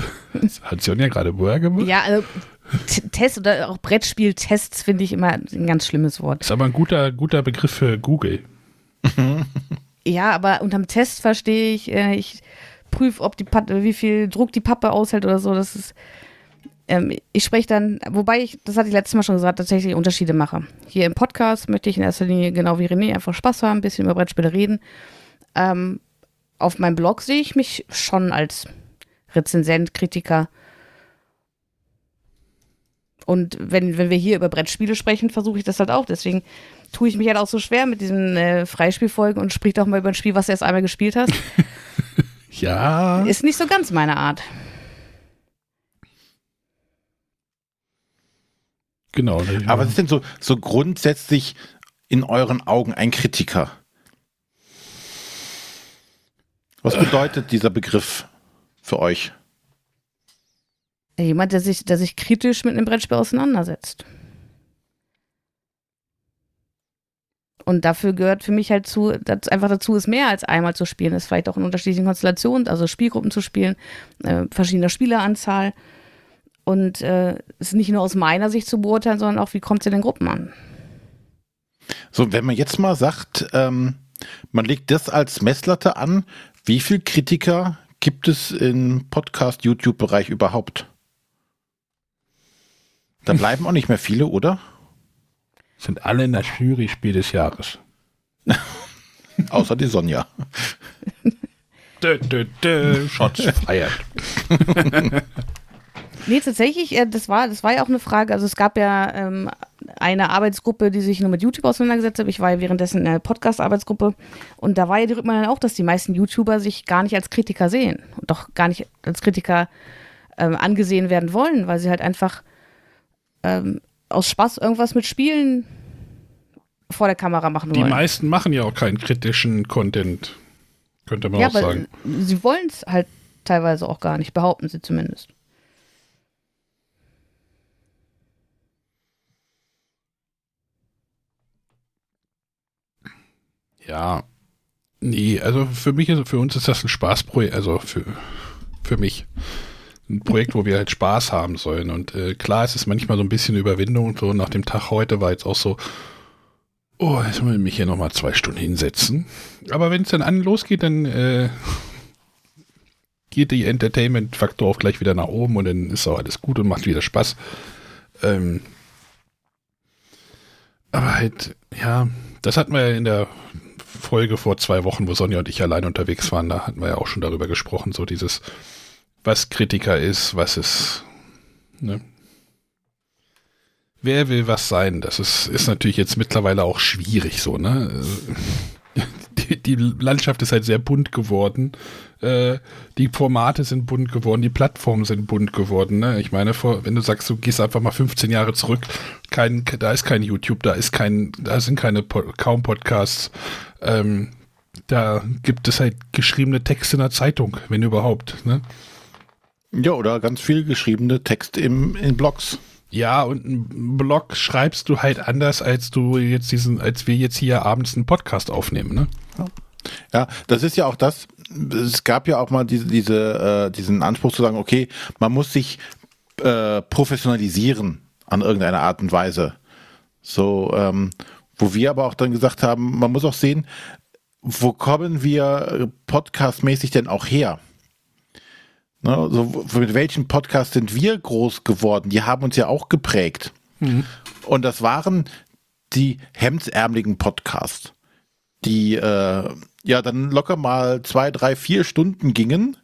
Hat Sonja gerade Boa gemacht? Ja, also T- Test oder auch Brettspieltests finde ich immer ein ganz schlimmes Wort. Ist aber ein guter, guter Begriff für Google. [laughs] Ja, aber unterm Test verstehe ich, äh, ich prüfe, ob die Pappe, wie viel Druck die Pappe aushält oder so. Das ist. Ähm, ich spreche dann, wobei ich, das hatte ich letztes Mal schon gesagt, tatsächlich Unterschiede mache. Hier im Podcast möchte ich in erster Linie, genau wie René, einfach Spaß haben, ein bisschen über Brettspiele reden. Ähm, auf meinem Blog sehe ich mich schon als Rezensent, Kritiker. Und wenn, wenn wir hier über Brettspiele sprechen, versuche ich das halt auch. Deswegen tue ich mich halt auch so schwer mit diesen äh, Freispielfolgen und sprich doch mal über ein Spiel, was du erst einmal gespielt hast. [laughs] Ja. Ist nicht so ganz meine Art. Genau. Aber was ist denn so, so grundsätzlich in euren Augen ein Kritiker? Was bedeutet dieser Begriff für euch? Jemand, der sich, der sich kritisch mit einem Brettspiel auseinandersetzt. Und dafür gehört für mich halt zu, einfach dazu ist mehr als einmal zu spielen, ist vielleicht auch in unterschiedlichen Konstellationen, also Spielgruppen zu spielen, äh, verschiedener Spieleranzahl. Und äh, es ist nicht nur aus meiner Sicht zu beurteilen, sondern auch, wie kommt es in den Gruppen an? So, wenn man jetzt mal sagt, ähm, man legt das als Messlatte an, wie viel Kritiker gibt es im Podcast-YouTube-Bereich überhaupt? Da [laughs] bleiben auch nicht mehr viele, oder? Sind alle in der Jury Spiel des Jahres. [laughs] Außer die Sonja. [laughs] Dö, dö, dö, Shots feiert. Nee, tatsächlich, äh, das war, das war ja auch eine Frage. Also es gab ja ähm, eine Arbeitsgruppe, die sich nur mit YouTube auseinandergesetzt hat. Ich war ja währenddessen in einer Podcast-Arbeitsgruppe und da war ja die Rückmeldung auch, dass die meisten YouTuber sich gar nicht als Kritiker sehen und doch gar nicht als Kritiker ähm, angesehen werden wollen, weil sie halt einfach ähm, aus Spaß irgendwas mit Spielen vor der Kamera machen Die wollen. meisten machen ja auch keinen kritischen Content. Könnte man ja, auch sagen. sie wollen es halt teilweise auch gar nicht, behaupten sie zumindest. Ja. Nee, also für mich, ist, für uns ist das ein Spaßprojekt, also für, für mich. Ein Projekt, wo wir halt Spaß haben sollen. Und äh, klar, es ist manchmal so ein bisschen Überwindung und so. Nach dem Tag heute war jetzt auch so, oh, jetzt muss ich mich hier nochmal zwei Stunden hinsetzen. Aber wenn es dann an losgeht, dann äh, geht die Entertainment-Faktor auch gleich wieder nach oben und dann ist auch alles gut und macht wieder Spaß. Ähm, aber halt, ja, das hatten wir ja in der Folge vor zwei Wochen, wo Sonja und ich allein unterwegs waren, da hatten wir ja auch schon darüber gesprochen, so dieses, was Kritiker ist, was ist, ne? Wer will was sein? Das ist, ist natürlich jetzt mittlerweile auch schwierig so, ne? [laughs] die, die Landschaft ist halt sehr bunt geworden. Äh, die Formate sind bunt geworden, die Plattformen sind bunt geworden. Ne? Ich meine, vor, wenn du sagst, du gehst einfach mal 15 Jahre zurück, kein, da ist kein YouTube, da ist kein, da sind keine kaum Podcasts. Ähm, da gibt es halt geschriebene Texte in der Zeitung, wenn überhaupt. Ne? Ja, oder ganz viel geschriebene Text im, in Blogs. Ja, und einen Blog schreibst du halt anders, als du jetzt diesen, als wir jetzt hier abends einen Podcast aufnehmen, ne? Ja, das ist ja auch das. Es gab ja auch mal diese, diese, äh, diesen Anspruch zu sagen, okay, man muss sich äh, professionalisieren an irgendeine Art und Weise. So, ähm, wo wir aber auch dann gesagt haben, man muss auch sehen, wo kommen wir podcastmäßig denn auch her? Ne, also mit welchen Podcasts sind wir groß geworden? Die haben uns ja auch geprägt. Mhm. Und das waren die hemdsärmeligen Podcasts, die äh, ja dann locker mal zwei, drei, vier Stunden gingen.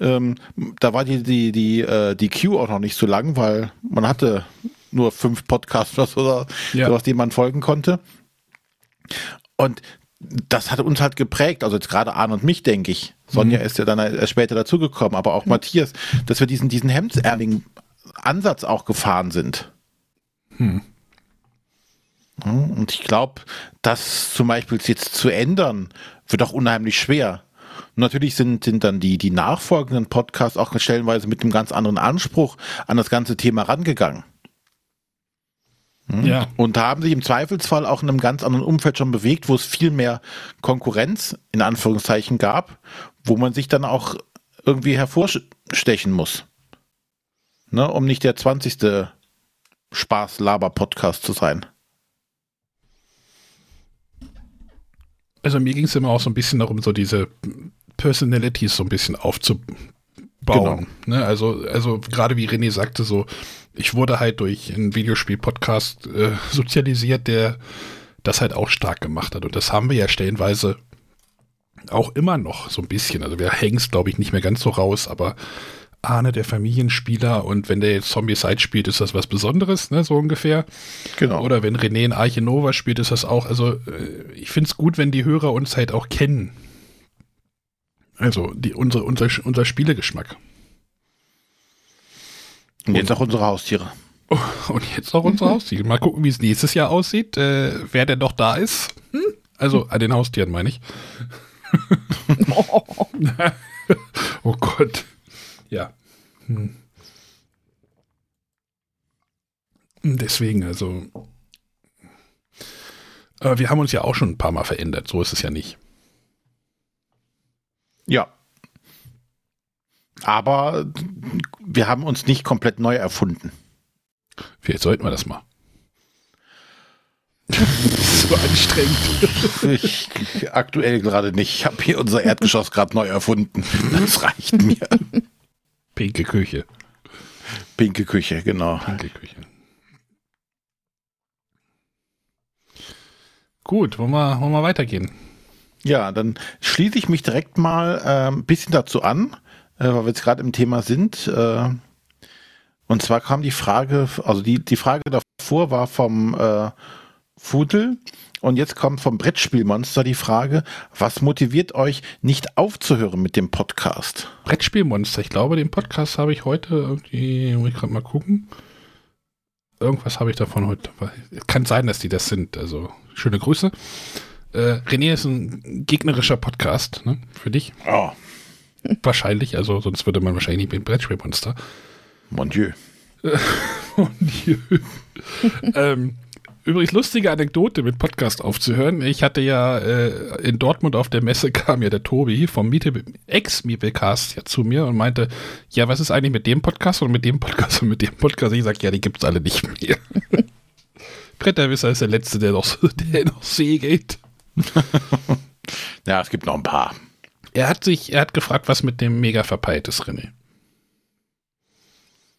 Ähm, da war die, die, die, äh, die Queue auch noch nicht so lang, weil man hatte nur fünf Podcasts oder so, ja. sowas, denen man folgen konnte. Und das hat uns halt geprägt, also jetzt gerade Arne und mich, denke ich. Sonja mhm. ist ja dann erst später dazugekommen, aber auch mhm. Matthias, dass wir diesen, diesen hemdsärmeligen Ansatz auch gefahren sind. Hm. Und ich glaube, das zum Beispiel jetzt zu ändern, wird auch unheimlich schwer. Und natürlich sind, sind dann die, die nachfolgenden Podcasts auch stellenweise mit einem ganz anderen Anspruch an das ganze Thema rangegangen. Hm? Ja. Und haben sich im Zweifelsfall auch in einem ganz anderen Umfeld schon bewegt, wo es viel mehr Konkurrenz in Anführungszeichen gab, wo man sich dann auch irgendwie hervorstechen muss. Ne, um nicht der 20. Spaß-Laber-Podcast zu sein. Also mir ging es immer auch so ein bisschen darum, so diese Personalities so ein bisschen aufzubauen. Genau. Ne, also, also gerade wie René sagte, so ich wurde halt durch einen Videospiel-Podcast äh, [laughs] sozialisiert, der das halt auch stark gemacht hat. Und das haben wir ja stellenweise auch immer noch so ein bisschen. Also wir hängen es, glaube ich, nicht mehr ganz so raus, aber Ahne der Familienspieler und wenn der jetzt Zombie Side spielt, ist das was Besonderes, ne, so ungefähr. Genau. Oder wenn René in Arche Nova spielt, ist das auch, also äh, ich finde es gut, wenn die Hörer uns halt auch kennen. Also die, unsere, unser, unser Spielegeschmack. Und jetzt auch unsere Haustiere. Oh, und jetzt auch unsere [laughs] Haustiere. Mal gucken, wie es nächstes Jahr aussieht, äh, wer denn noch da ist. Hm? Also an den Haustieren meine ich. [laughs] [laughs] oh Gott. Ja. Hm. Deswegen, also. Aber wir haben uns ja auch schon ein paar Mal verändert. So ist es ja nicht. Ja, aber wir haben uns nicht komplett neu erfunden. Vielleicht sollten wir das mal. [laughs] so anstrengend. Ich, aktuell gerade nicht. Ich habe hier unser Erdgeschoss gerade neu erfunden. Das reicht mir. Pinke Küche. Pinke Küche, genau. Pinke Küche. Gut, wollen wir, wollen wir weitergehen? Ja, dann schließe ich mich direkt mal äh, ein bisschen dazu an äh, weil wir jetzt gerade im Thema sind. Äh, und zwar kam die Frage, also die, die Frage davor war vom äh, Fudel und jetzt kommt vom Brettspielmonster die Frage, was motiviert euch nicht aufzuhören mit dem Podcast? Brettspielmonster, ich glaube, den Podcast habe ich heute irgendwie, muss ich gerade mal gucken. Irgendwas habe ich davon heute. Kann sein, dass die das sind. Also schöne Grüße. Äh, René ist ein gegnerischer Podcast, ne? Für dich. Oh. Wahrscheinlich, also sonst würde man wahrscheinlich nicht mit Brettspielmonster. Mon Dieu. [laughs] Mon Dieu. [laughs] ähm, übrigens lustige Anekdote mit Podcast aufzuhören. Ich hatte ja äh, in Dortmund auf der Messe [laughs] kam ja der Tobi vom Ex-Miepelcast ja zu mir und meinte, ja, was ist eigentlich mit dem Podcast und mit dem Podcast und mit dem Podcast? Ich sage, ja, die gibt es alle nicht mehr. [laughs] Bretterwisser ist der Letzte, der noch, der noch See geht. [laughs] ja, es gibt noch ein paar. Er hat sich, er hat gefragt, was mit dem mega verpeilt ist, René.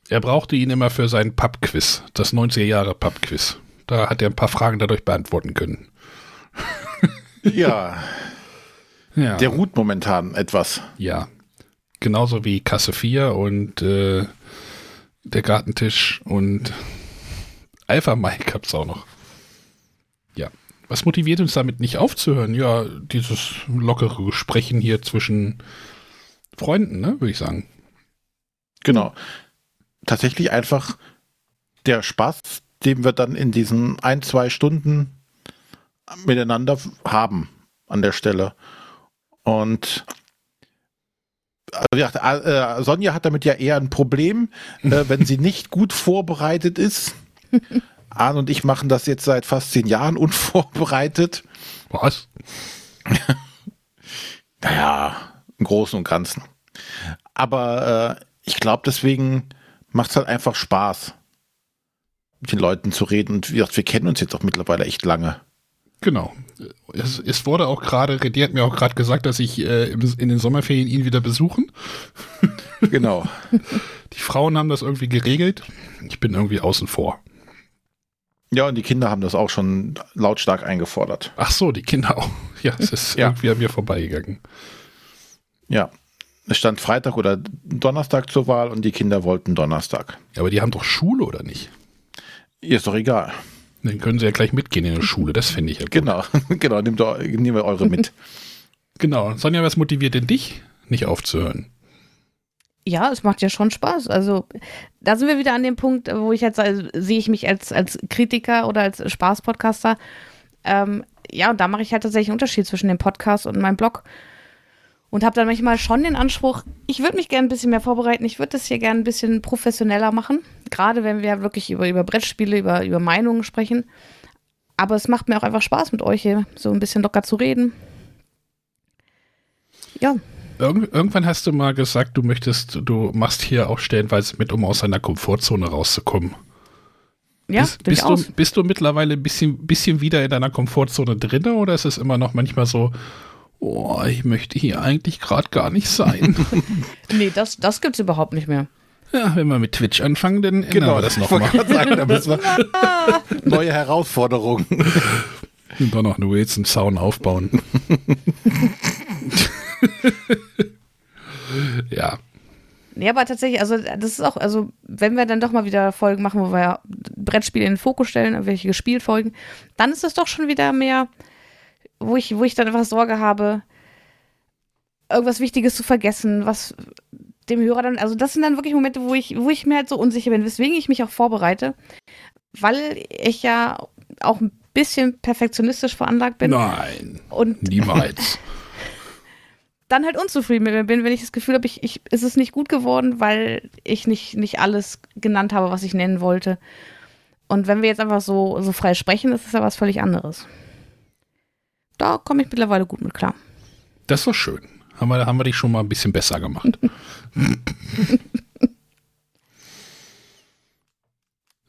Er brauchte ihn immer für sein Pub-Quiz, das 90er Jahre Pub-Quiz. Da hat er ein paar Fragen dadurch beantworten können. [laughs] ja. ja. Der ruht momentan etwas. Ja. Genauso wie Kasse 4 und äh, der Gartentisch und Alpha Mike gab es auch noch. Ja. Was motiviert uns damit nicht aufzuhören? Ja, dieses lockere Sprechen hier zwischen Freunden, ne, würde ich sagen. Genau. Tatsächlich einfach der Spaß, den wir dann in diesen ein, zwei Stunden miteinander haben an der Stelle. Und also, äh, Sonja hat damit ja eher ein Problem, äh, wenn sie [laughs] nicht gut vorbereitet ist. Arne und ich machen das jetzt seit fast zehn Jahren unvorbereitet. Was? [laughs] naja, im Großen und Ganzen. Aber äh, ich glaube, deswegen macht es halt einfach Spaß, mit den Leuten zu reden. Und wir, wir kennen uns jetzt auch mittlerweile echt lange. Genau. Es, es wurde auch gerade, die hat mir auch gerade gesagt, dass ich äh, in den Sommerferien ihn wieder besuchen. [laughs] Genau. Die Frauen haben das irgendwie geregelt. Ich bin irgendwie außen vor. Ja, und die Kinder haben das auch schon lautstark eingefordert. Ach so, die Kinder auch. Ja, es ist ja. irgendwie an mir vorbeigegangen. Ja. Es stand Freitag oder Donnerstag zur Wahl und die Kinder wollten Donnerstag. Ja, aber die haben doch Schule, oder nicht? Ihr ist doch egal. Dann können sie ja gleich mitgehen in der Schule, das finde ich ja gut. Genau, [laughs] genau, nehmt, nehmen wir eure mit. [laughs] genau. Sonja, was motiviert denn dich, nicht aufzuhören? Ja, es macht ja schon Spaß. Also da sind wir wieder an dem Punkt, wo ich jetzt also, sehe ich mich als, als Kritiker oder als Spaß-Podcaster. Ähm, ja, und da mache ich halt tatsächlich einen Unterschied zwischen dem Podcast und meinem Blog. Und habe dann manchmal schon den Anspruch, ich würde mich gerne ein bisschen mehr vorbereiten, ich würde das hier gerne ein bisschen professioneller machen. Gerade wenn wir wirklich über, über Brettspiele, über, über Meinungen sprechen. Aber es macht mir auch einfach Spaß mit euch hier so ein bisschen locker zu reden. Ja. Irgend, irgendwann hast du mal gesagt, du möchtest, du machst hier auch stellenweise mit, um aus deiner Komfortzone rauszukommen. Ja, bist, bist du, bist du mittlerweile ein bisschen, bisschen wieder in deiner Komfortzone drin oder ist es immer noch manchmal so, oh, ich möchte hier eigentlich gerade gar nicht sein? [laughs] nee, das, das gibt es überhaupt nicht mehr. Ja, wenn wir mit Twitch anfangen, dann genau, wir das nochmal. sagen, da müssen wir [laughs] neue Herausforderungen. [laughs] Und dann noch nur jetzt einen Zaun aufbauen. ja. Ja, aber tatsächlich, also das ist auch, also wenn wir dann doch mal wieder Folgen machen, wo wir Brettspiele in den Fokus stellen, welche gespielt Folgen, dann ist es doch schon wieder mehr, wo ich, wo ich dann einfach Sorge habe, irgendwas Wichtiges zu vergessen, was dem Hörer dann, also das sind dann wirklich Momente, wo ich, wo ich mir halt so unsicher bin, weswegen ich mich auch vorbereite, weil ich ja auch ein bisschen perfektionistisch veranlagt bin. Nein. Und niemals. [laughs] dann halt unzufrieden mit mir bin, wenn ich das Gefühl habe, ich, ich, ist es nicht gut geworden, weil ich nicht, nicht alles genannt habe, was ich nennen wollte. Und wenn wir jetzt einfach so, so frei sprechen, ist es ja was völlig anderes. Da komme ich mittlerweile gut mit klar. Das war schön. Haben wir, haben wir dich schon mal ein bisschen besser gemacht. [laughs]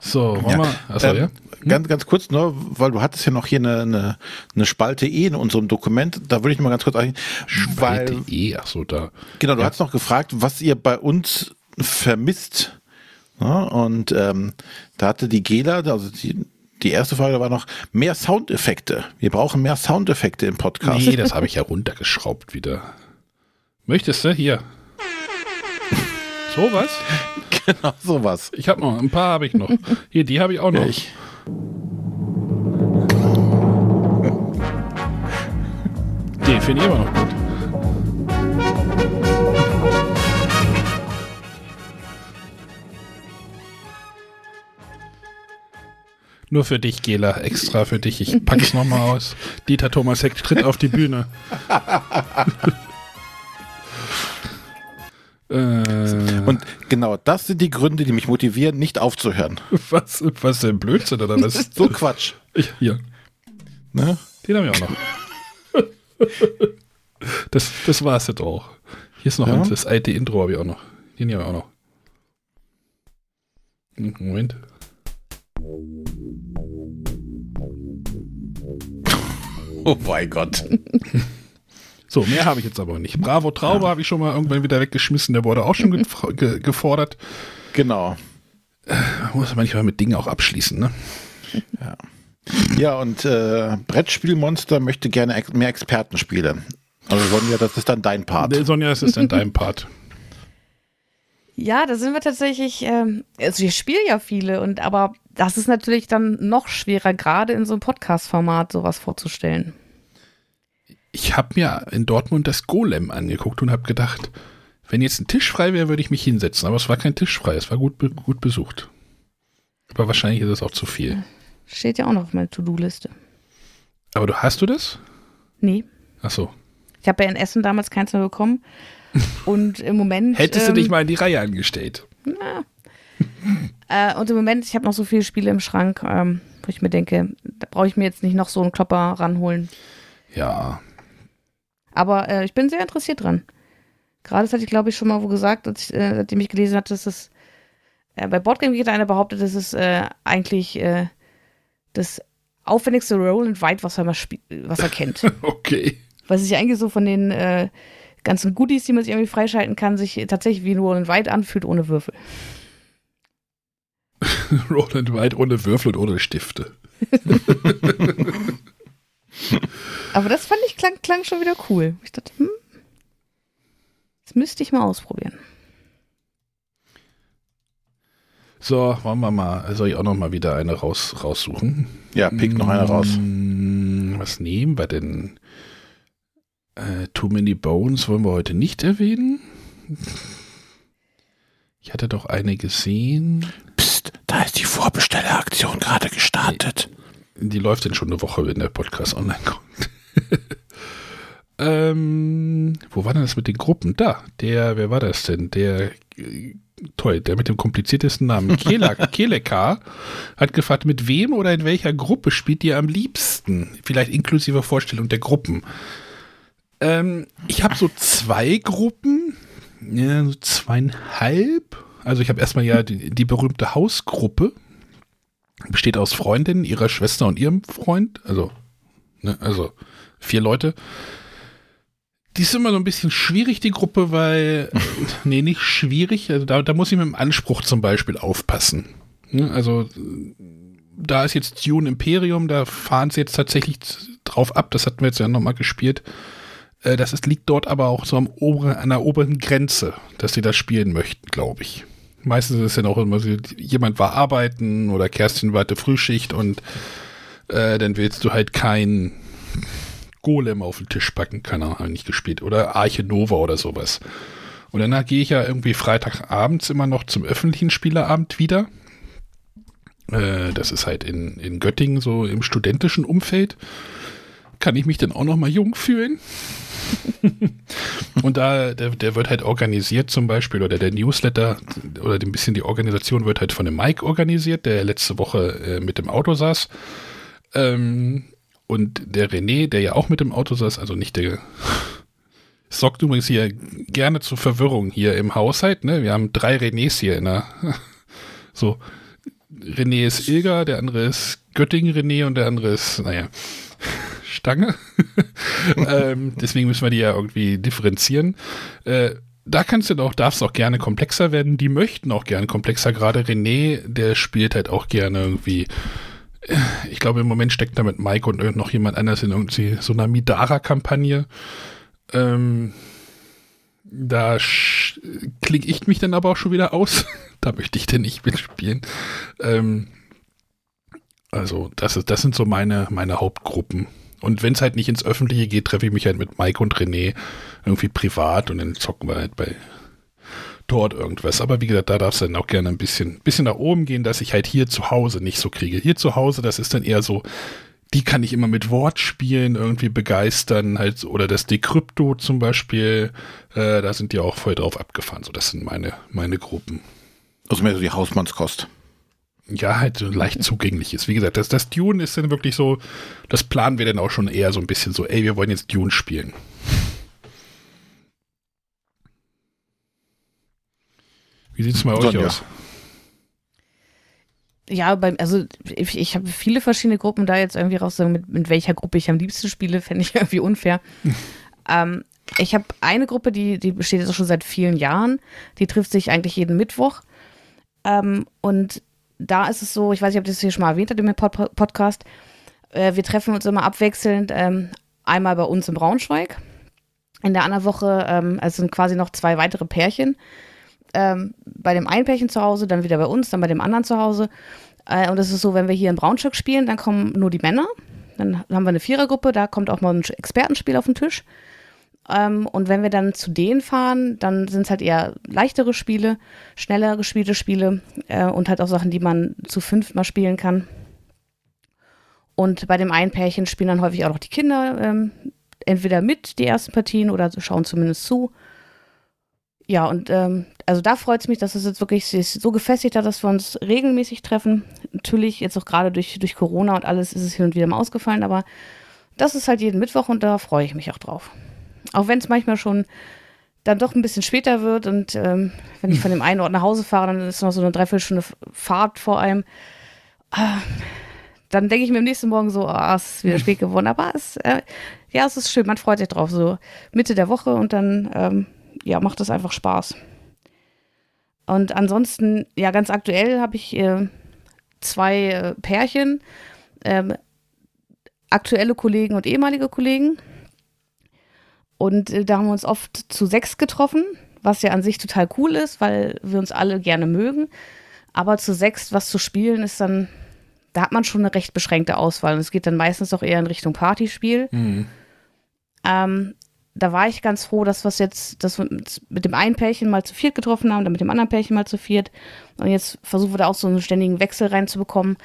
so, wollen ja. wir. Achso, ähm, ja? Hm? Ganz, ganz kurz nur, weil du hattest ja noch hier eine, eine, eine Spalte E in unserem Dokument. Da würde ich mal ganz kurz ein. Spalte E, ach so, da. Genau, du ja. hast noch gefragt, was ihr bei uns vermisst. Ja, und ähm, da hatte die Gela, also die, die erste Frage war noch mehr Soundeffekte. Wir brauchen mehr Soundeffekte im Podcast. Nee, das habe ich ja runtergeschraubt wieder. Möchtest du? Hier. Sowas? [laughs] Genau, sowas. Ich habe noch, ein paar habe ich noch. Hier, die habe ich auch noch. Ich. Den finde ich immer noch gut. Nur für dich, Gela, extra für dich. Ich packe es nochmal aus. Dieter Thomas Heck tritt auf die Bühne. [laughs] Äh, Und genau das sind die Gründe, die mich motivieren, nicht aufzuhören. Was, was denn Blödsinn oder was? [laughs] so Quatsch. Ich, hier. Ne? Den haben wir auch noch. [laughs] das, das war es jetzt auch. Hier ist noch ja. ein, das alte Intro habe ich auch noch. Den hier haben wir auch noch. Moment. Oh mein Gott. [laughs] So, mehr habe ich jetzt aber nicht. Bravo Traube ja. habe ich schon mal irgendwann wieder weggeschmissen, der wurde auch schon ge [laughs] ge gefordert. Genau. Äh, muss manchmal mit Dingen auch abschließen, ne? Ja. Ja, und äh, Brettspielmonster möchte gerne ex mehr Experten spielen. Also Sonja, das ist dann dein Part. Nee, Sonja, das ist dann dein [laughs] Part. Ja, da sind wir tatsächlich, ähm, also wir spielen ja viele und aber das ist natürlich dann noch schwerer, gerade in so einem Podcast-Format sowas vorzustellen. Ich habe mir in Dortmund das Golem angeguckt und habe gedacht, wenn jetzt ein Tisch frei wäre, würde ich mich hinsetzen. Aber es war kein Tisch frei, es war gut, gut besucht. Aber wahrscheinlich ist es auch zu viel. Steht ja auch noch auf meiner To-Do-Liste. Aber du hast du das? Nee. Ach so. Ich habe ja in Essen damals keins mehr bekommen. Und im Moment. Hättest ähm, du dich mal in die Reihe angestellt? Na. äh, und im Moment, ich habe noch so viele Spiele im Schrank, ähm, wo ich mir denke, da brauche ich mir jetzt nicht noch so einen Klopper ranholen. Ja. Aber äh, ich bin sehr interessiert dran. Gerade das hatte ich, glaube ich, schon mal wo gesagt, als ich, äh, ich gelesen hatte, dass es äh, bei Boardgame Geek hat einer behauptet, dass es äh, eigentlich äh, das aufwendigste Roll and Write, was er, mal was er kennt. [laughs] Okay. was sich eigentlich so von den äh, ganzen Goodies, die man sich irgendwie freischalten kann, sich tatsächlich wie ein Roll and anfühlt ohne Würfel. [laughs] Roland White ohne Würfel und ohne Stifte. [laughs] Aber das fand ich klang, klang schon wieder cool. Ich dachte, hm, das müsste ich mal ausprobieren. So, wollen wir mal, soll ich auch noch mal wieder eine raus, raussuchen? Ja, pick noch eine raus. Mm, Was nehmen wir denn? Äh, Too Many Bones wollen wir heute nicht erwähnen. Ich hatte doch eine gesehen. Psst, da ist die Vorbestelleraktion gerade gestartet. Die läuft denn schon eine Woche, wenn der Podcast online kommt. [laughs] ähm, wo war denn das mit den Gruppen? Da, der, wer war das denn? Der, äh, toll, der mit dem kompliziertesten Namen, [laughs] Keleka, hat gefragt, mit wem oder in welcher Gruppe spielt ihr am liebsten? Vielleicht inklusive Vorstellung der Gruppen. Ähm, ich habe so zwei Gruppen, ja, so zweieinhalb. Also ich habe erstmal ja die, die berühmte Hausgruppe, besteht aus Freundinnen, ihrer Schwester und ihrem Freund, also, ne, also vier Leute. Die ist immer so ein bisschen schwierig, die Gruppe, weil, [laughs] nee, nicht schwierig, also da, da muss ich mit dem Anspruch zum Beispiel aufpassen. Ne, also, da ist jetzt Dune Imperium, da fahren sie jetzt tatsächlich drauf ab, das hatten wir jetzt ja nochmal gespielt. Äh, Das ist, liegt dort aber auch so am oberen, an der oberen Grenze, dass sie das spielen möchten, glaube ich. Meistens ist es dann auch immer so, jemand war arbeiten oder Kerstin war hatte Frühschicht und äh, dann willst du halt kein Golem auf den Tisch packen, keiner hat nicht gespielt. Oder Arche Nova oder sowas. Und danach gehe ich ja irgendwie Freitagabends immer noch zum öffentlichen Spielerabend wieder. Äh, das ist halt in, in Göttingen so im studentischen Umfeld. Kann ich mich dann auch noch mal jung fühlen? [laughs] Und da, der, der wird halt organisiert zum Beispiel, oder der Newsletter oder ein bisschen die Organisation wird halt von dem Mike organisiert, der letzte Woche äh, mit dem Auto saß. Ähm, und der René, der ja auch mit dem Auto saß, also nicht der, [laughs] sorgt übrigens hier gerne zu Verwirrung hier im Haushalt, ne? Wir haben drei Renés hier in der, [laughs] so, René ist Ilga, der andere ist Göttingen René und der andere ist, naja, Stange. [laughs] ähm, deswegen müssen wir die ja irgendwie differenzieren. Äh, da kannst du doch, darfst auch gerne komplexer werden. Die möchten auch gerne komplexer. Gerade René, der spielt halt auch gerne irgendwie. äh, Ich glaube, im Moment steckt da mit Mike und noch jemand anders in irgendwie so einer Midara-Kampagne. Ähm, da klinge ich mich dann aber auch schon wieder aus. [laughs] da möchte ich denn nicht mitspielen. Ähm, also, das, ist, das sind so meine, meine Hauptgruppen. Und wenn es halt nicht ins Öffentliche geht, treffe ich mich halt mit Mike und René irgendwie privat und dann zocken wir halt bei dort irgendwas. Aber wie gesagt, da darf es dann auch gerne ein bisschen, bisschen nach oben gehen, dass ich halt hier zu Hause nicht so kriege. Hier zu Hause, das ist dann eher so, die kann ich immer mit Wortspielen irgendwie begeistern, halt, oder das Decrypto zum Beispiel, äh, da sind die auch voll drauf abgefahren. So, das sind meine, meine Gruppen. Also mehr so die Hausmannskost. Ja, halt so leicht zugänglich ist. Wie gesagt, das, das Dune ist dann wirklich so, das planen wir dann auch schon eher so ein bisschen so, ey, wir wollen jetzt Dune spielen. Wie sieht es bei euch Sonja. aus? Ja, beim, also ich, ich habe viele verschiedene Gruppen da jetzt irgendwie raus, mit, mit welcher Gruppe ich am liebsten spiele, [laughs] fände ich irgendwie unfair. [laughs] ähm, ich habe eine Gruppe, die, die besteht jetzt auch schon seit vielen Jahren. Die trifft sich eigentlich jeden Mittwoch. Ähm, und da ist es so, ich weiß nicht, ob das hier schon mal erwähnt hat meinem Pod Podcast. Äh, wir treffen uns immer abwechselnd, ähm, einmal bei uns in Braunschweig. In der anderen Woche, ähm, es sind quasi noch zwei weitere Pärchen. Ähm, bei dem einen Pärchen zu Hause, dann wieder bei uns, dann bei dem anderen zu Hause. Äh, und das ist so, wenn wir hier in Braunschweig spielen, dann kommen nur die Männer. Dann haben wir eine Vierergruppe, da kommt auch mal ein Expertenspiel auf den Tisch. Ähm, und wenn wir dann zu denen fahren, dann sind es halt eher leichtere Spiele, schneller gespielte Spiele äh, und halt auch Sachen, die man zu fünf mal spielen kann. Und bei dem einen Pärchen spielen dann häufig auch noch die Kinder ähm, entweder mit die ersten Partien oder schauen zumindest zu. Ja, und ähm, also da freut es mich, dass es jetzt wirklich so gefestigt hat, dass wir uns regelmäßig treffen. Natürlich, jetzt auch gerade durch, durch Corona und alles ist es hin und wieder mal ausgefallen, aber das ist halt jeden Mittwoch und da freue ich mich auch drauf. Auch wenn es manchmal schon dann doch ein bisschen später wird und ähm, wenn ich von dem einen Ort nach Hause fahre, dann ist noch so eine Dreiviertelstunde Fahrt vor einem. Ah, dann denke ich mir am nächsten Morgen so, ah, es ist wieder [laughs] spät geworden. Aber es, äh, ja, es ist schön, man freut sich drauf. So Mitte der Woche und dann, ähm, ja, macht es einfach Spaß. Und ansonsten, ja, ganz aktuell habe ich äh, zwei äh, Pärchen, ähm, aktuelle Kollegen und ehemalige Kollegen. Und äh, da haben wir uns oft zu sechs getroffen, was ja an sich total cool ist, weil wir uns alle gerne mögen. Aber zu sechs was zu spielen ist dann, da hat man schon eine recht beschränkte Auswahl. Und es geht dann meistens auch eher in Richtung Partyspiel. Mhm. Ähm, da war ich ganz froh, dass wir jetzt, dass wir mit dem einen Pärchen mal zu viert getroffen haben, dann mit dem anderen Pärchen mal zu viert. Und jetzt versuchen wir da auch so einen ständigen Wechsel reinzubekommen.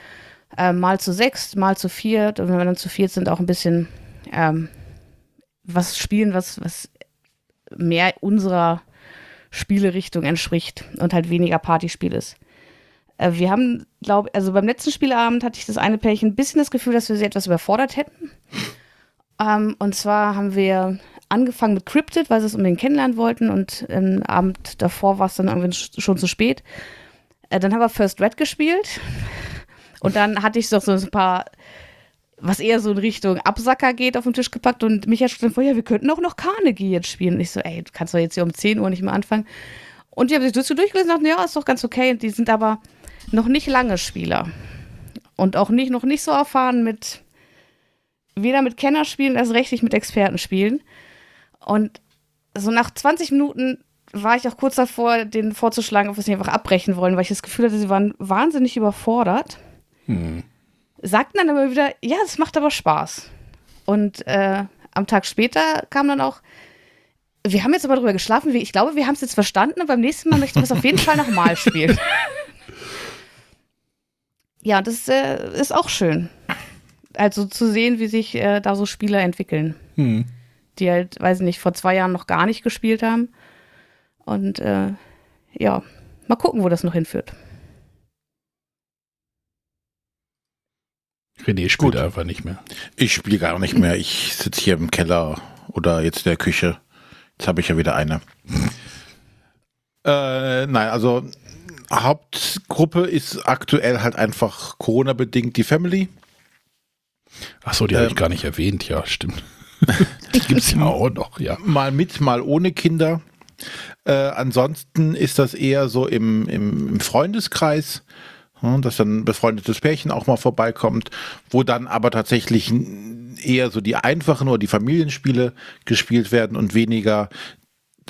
Ähm, mal zu sechs, mal zu viert. Und wenn wir dann zu viert sind, auch ein bisschen ähm, was spielen, was, was mehr unserer Spielerichtung entspricht und halt weniger Partyspiel ist. Äh, wir haben, glaube also beim letzten Spielabend hatte ich das eine Pärchen ein bisschen das Gefühl, dass wir sie etwas überfordert hätten. Ähm, und zwar haben wir angefangen mit Cryptid, weil sie es unbedingt kennenlernen wollten und am Abend davor war es dann irgendwie schon zu spät. Äh, dann haben wir First Red gespielt und dann hatte ich so, so ein paar was eher so in Richtung Absacker geht, auf den Tisch gepackt und mich hat schon vor, ja, wir könnten auch noch Carnegie jetzt spielen. Und ich so, ey, du kannst doch jetzt hier um 10 Uhr nicht mehr anfangen. Und die haben sich dazu durchgelesen und dachten, ja, ist doch ganz okay. Und die sind aber noch nicht lange Spieler. Und auch nicht, noch nicht so erfahren mit, weder mit Kennerspielen, als rechtlich mit Expertenspielen. Und so nach 20 Minuten war ich auch kurz davor, den vorzuschlagen, ob wir es einfach abbrechen wollen, weil ich das Gefühl hatte, sie waren wahnsinnig überfordert. Hm sagten dann immer wieder, ja, es macht aber Spaß. Und äh, am Tag später kam dann auch, wir haben jetzt aber drüber geschlafen, ich glaube, wir haben es jetzt verstanden und beim nächsten Mal möchten wir es auf jeden Fall nochmal spielen. [laughs] ja, das äh, ist auch schön. Also zu sehen, wie sich äh, da so Spieler entwickeln. Hm. Die halt, weiß ich nicht, vor zwei Jahren noch gar nicht gespielt haben. Und äh, ja, mal gucken, wo das noch hinführt. René spielt Gut. einfach nicht mehr. Ich spiele gar nicht mehr. Ich sitze hier im Keller oder jetzt in der Küche. Jetzt habe ich ja wieder eine. äh, nein, also Hauptgruppe ist aktuell halt einfach Corona-bedingt die Family. Achso, die ähm, habe ich gar nicht erwähnt, ja, stimmt. [laughs] die gibt es ja auch noch, ja. Mal mit, mal ohne Kinder. Äh, ansonsten ist das eher so im, im, im Freundeskreis dass dann ein befreundetes Pärchen auch mal vorbeikommt, wo dann aber tatsächlich eher so die einfachen oder die Familienspiele gespielt werden und weniger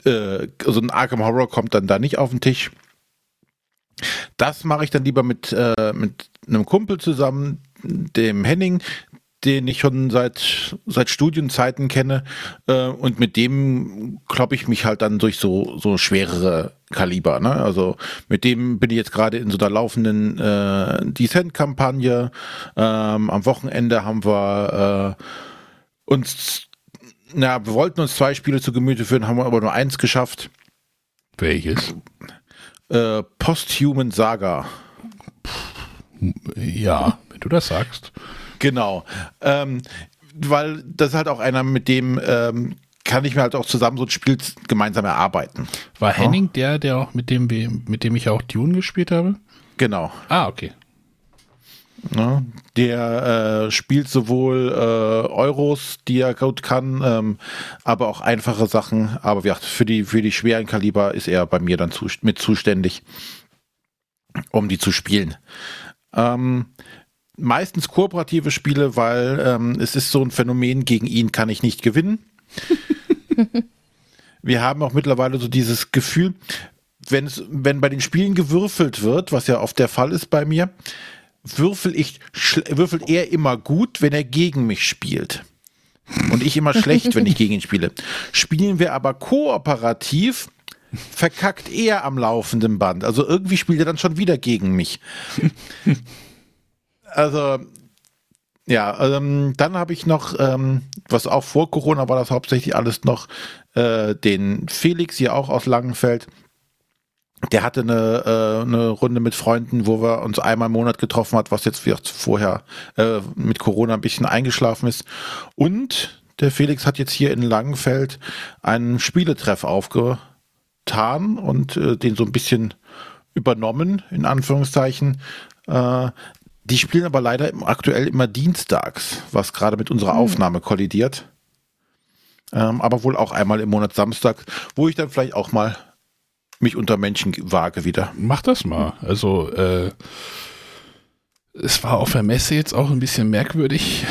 äh, so ein Arkham Horror kommt dann da nicht auf den Tisch. Das mache ich dann lieber mit, äh, mit einem Kumpel zusammen, dem Henning, den ich schon seit, seit Studienzeiten kenne. Äh, und mit dem kloppe ich mich halt dann durch so, so schwerere Kaliber. Ne? Also mit dem bin ich jetzt gerade in so einer laufenden äh, Descent-Kampagne. Ähm, am Wochenende haben wir äh, uns, na, wir wollten uns zwei Spiele zu Gemüte führen, haben wir aber nur eins geschafft. Welches? Äh, Posthuman Saga. Ja, wenn du das sagst. Genau. Ähm, weil das ist halt auch einer, mit dem ähm, kann ich mir halt auch zusammen so ein Spiel gemeinsam erarbeiten. War Henning ja. der, der auch mit dem, mit dem ich auch Dune gespielt habe? Genau. Ah, okay. Ja, der äh, spielt sowohl äh, Euros, die er gut kann, ähm, aber auch einfache Sachen. Aber wie gesagt, für die, für die schweren Kaliber ist er bei mir dann zu, mit zuständig, um die zu spielen. Ähm, meistens kooperative Spiele, weil ähm, es ist so ein Phänomen, gegen ihn kann ich nicht gewinnen. [laughs] Wir haben auch mittlerweile so dieses Gefühl, wenn es, wenn bei den Spielen gewürfelt wird, was ja oft der Fall ist bei mir, würfel ich, würfelt er immer gut, wenn er gegen mich spielt. Und ich immer schlecht, wenn ich gegen ihn spiele. Spielen wir aber kooperativ, verkackt er am laufenden Band. Also irgendwie spielt er dann schon wieder gegen mich. Also, ja, ähm, dann habe ich noch, ähm, was auch vor Corona war das hauptsächlich alles noch, äh, den Felix hier auch aus Langenfeld. Der hatte eine, äh, eine Runde mit Freunden, wo wir uns einmal im Monat getroffen hat, was jetzt vorher äh, mit Corona ein bisschen eingeschlafen ist. Und der Felix hat jetzt hier in Langenfeld einen Spieletreff aufgetan und äh, den so ein bisschen übernommen, in Anführungszeichen. Die spielen aber leider aktuell immer dienstags, was gerade mit unserer hm. Aufnahme kollidiert. Ähm, aber wohl auch einmal im Monat Samstag, wo ich dann vielleicht auch mal mich unter Menschen wage wieder. Mach das mal. Also, äh, es war auf der Messe jetzt auch ein bisschen merkwürdig.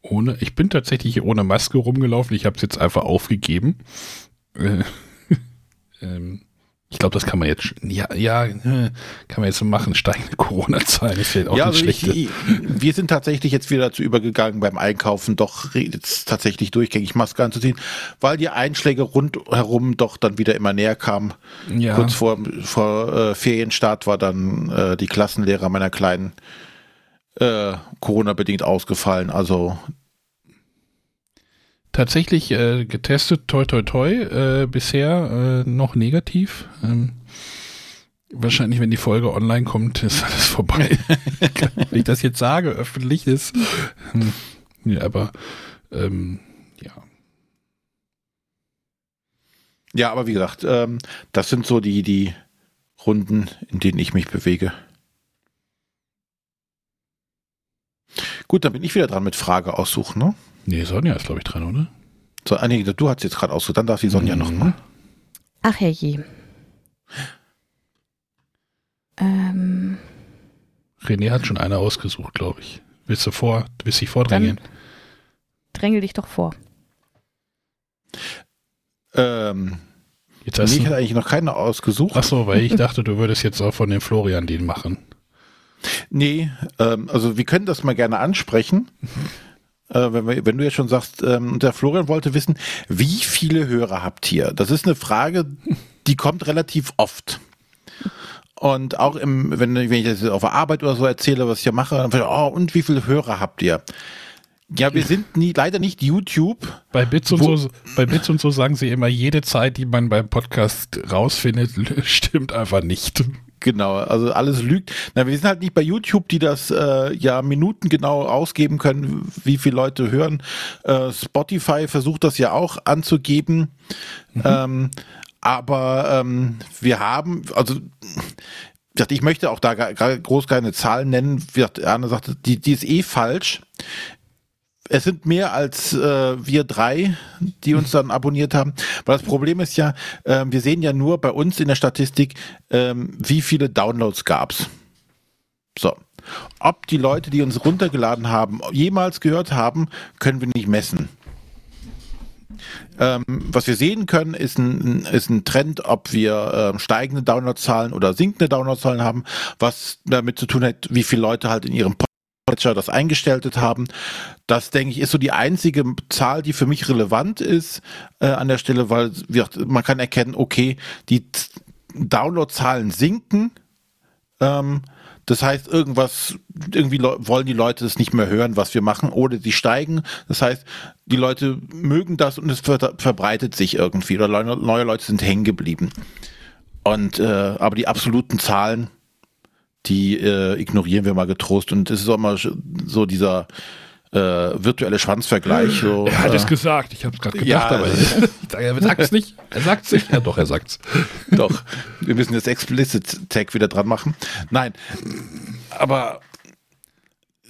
Ohne, ich bin tatsächlich ohne Maske rumgelaufen. Ich habe es jetzt einfach aufgegeben. Äh, [laughs] ähm, ich glaube, das kann man jetzt, ja, ja, kann man jetzt so machen. Steigende [laughs] Corona-Zahlen ist ja auch ja, nicht also ich, Wir sind tatsächlich jetzt wieder dazu übergegangen, beim Einkaufen doch jetzt tatsächlich durchgängig Maske anzuziehen, weil die Einschläge rundherum doch dann wieder immer näher kamen. Ja. Kurz vor, vor äh, Ferienstart war dann äh, die Klassenlehrer meiner Kleinen äh, Corona-bedingt ausgefallen. Also tatsächlich äh, getestet, toi toi toi, äh, bisher äh, noch negativ. Ähm, wahrscheinlich, wenn die Folge online kommt, ist alles vorbei. [laughs] wenn ich das jetzt sage, öffentlich ist. Hm, ja, aber ähm, ja. Ja, aber wie gesagt, ähm, das sind so die, die Runden, in denen ich mich bewege. Gut, dann bin ich wieder dran mit Frage aussuchen, ne? Nee, Sonja ist, glaube ich, dran, oder? So, ah, nee, du hast jetzt gerade ausgesucht, dann darf die Sonja mhm. nochmal. Ach herrje. Ähm. René hat schon eine ausgesucht, glaube ich. Willst du vor, willst dich vordrängeln? Dann drängel dich doch vor. Ähm. Jetzt hast nee, ich hatte eigentlich noch keine ausgesucht. Ach so, weil ich dachte, du würdest jetzt auch von dem Florian den machen. Nee, ähm, also wir können das mal gerne ansprechen. [laughs] äh, wenn, wir, wenn du jetzt schon sagst, ähm, der Florian wollte wissen, wie viele Hörer habt ihr? Das ist eine Frage, die kommt relativ oft. Und auch im, wenn, wenn ich das auf der Arbeit oder so erzähle, was ich hier mache, dann ich, oh, und wie viele Hörer habt ihr? Ja, wir sind nie, leider nicht YouTube. Bei Bits, und so, bei Bits und so sagen sie immer, jede Zeit, die man beim Podcast rausfindet, [laughs] stimmt einfach nicht. Genau, also alles lügt. Na, wir sind halt nicht bei YouTube, die das äh, ja minutengenau ausgeben können, wie viele Leute hören. Äh, Spotify versucht das ja auch anzugeben. Mhm. Ähm, aber ähm, wir haben, also ich möchte auch da groß keine Zahlen nennen. Wie Arne sagte, die, die ist eh falsch es sind mehr als äh, wir drei, die uns dann abonniert haben. Weil das Problem ist ja, äh, wir sehen ja nur bei uns in der Statistik, äh, wie viele Downloads gab's. So. Ob die Leute, die uns runtergeladen haben, jemals gehört haben, können wir nicht messen. Ähm, was wir sehen können, ist ein, ist ein Trend, ob wir äh, steigende Downloadzahlen oder sinkende Downloadzahlen haben, was damit zu tun hat, wie viele Leute halt in ihrem Patcher das eingestellt haben. Das, denke ich, ist so die einzige Zahl, die für mich relevant ist äh, an der Stelle, weil wir, man kann erkennen, okay, die Downloadzahlen sinken. Ähm, das heißt, irgendwas, irgendwie wollen die Leute das nicht mehr hören, was wir machen, oder sie steigen. Das heißt, die Leute mögen das und es ver verbreitet sich irgendwie, oder neue Leute sind hängen geblieben. Und äh, aber die absoluten Zahlen, die äh, ignorieren wir mal getrost. Und es ist auch mal so dieser äh, virtuelle Schwanzvergleich. So, er hat äh, es gesagt, ich habe es gerade gedacht, ja, aber [laughs] er sagt es nicht. Er sagt es nicht. Ja, doch, er sagt's. [laughs] Doch, wir müssen jetzt Explicit Tag wieder dran machen. Nein, aber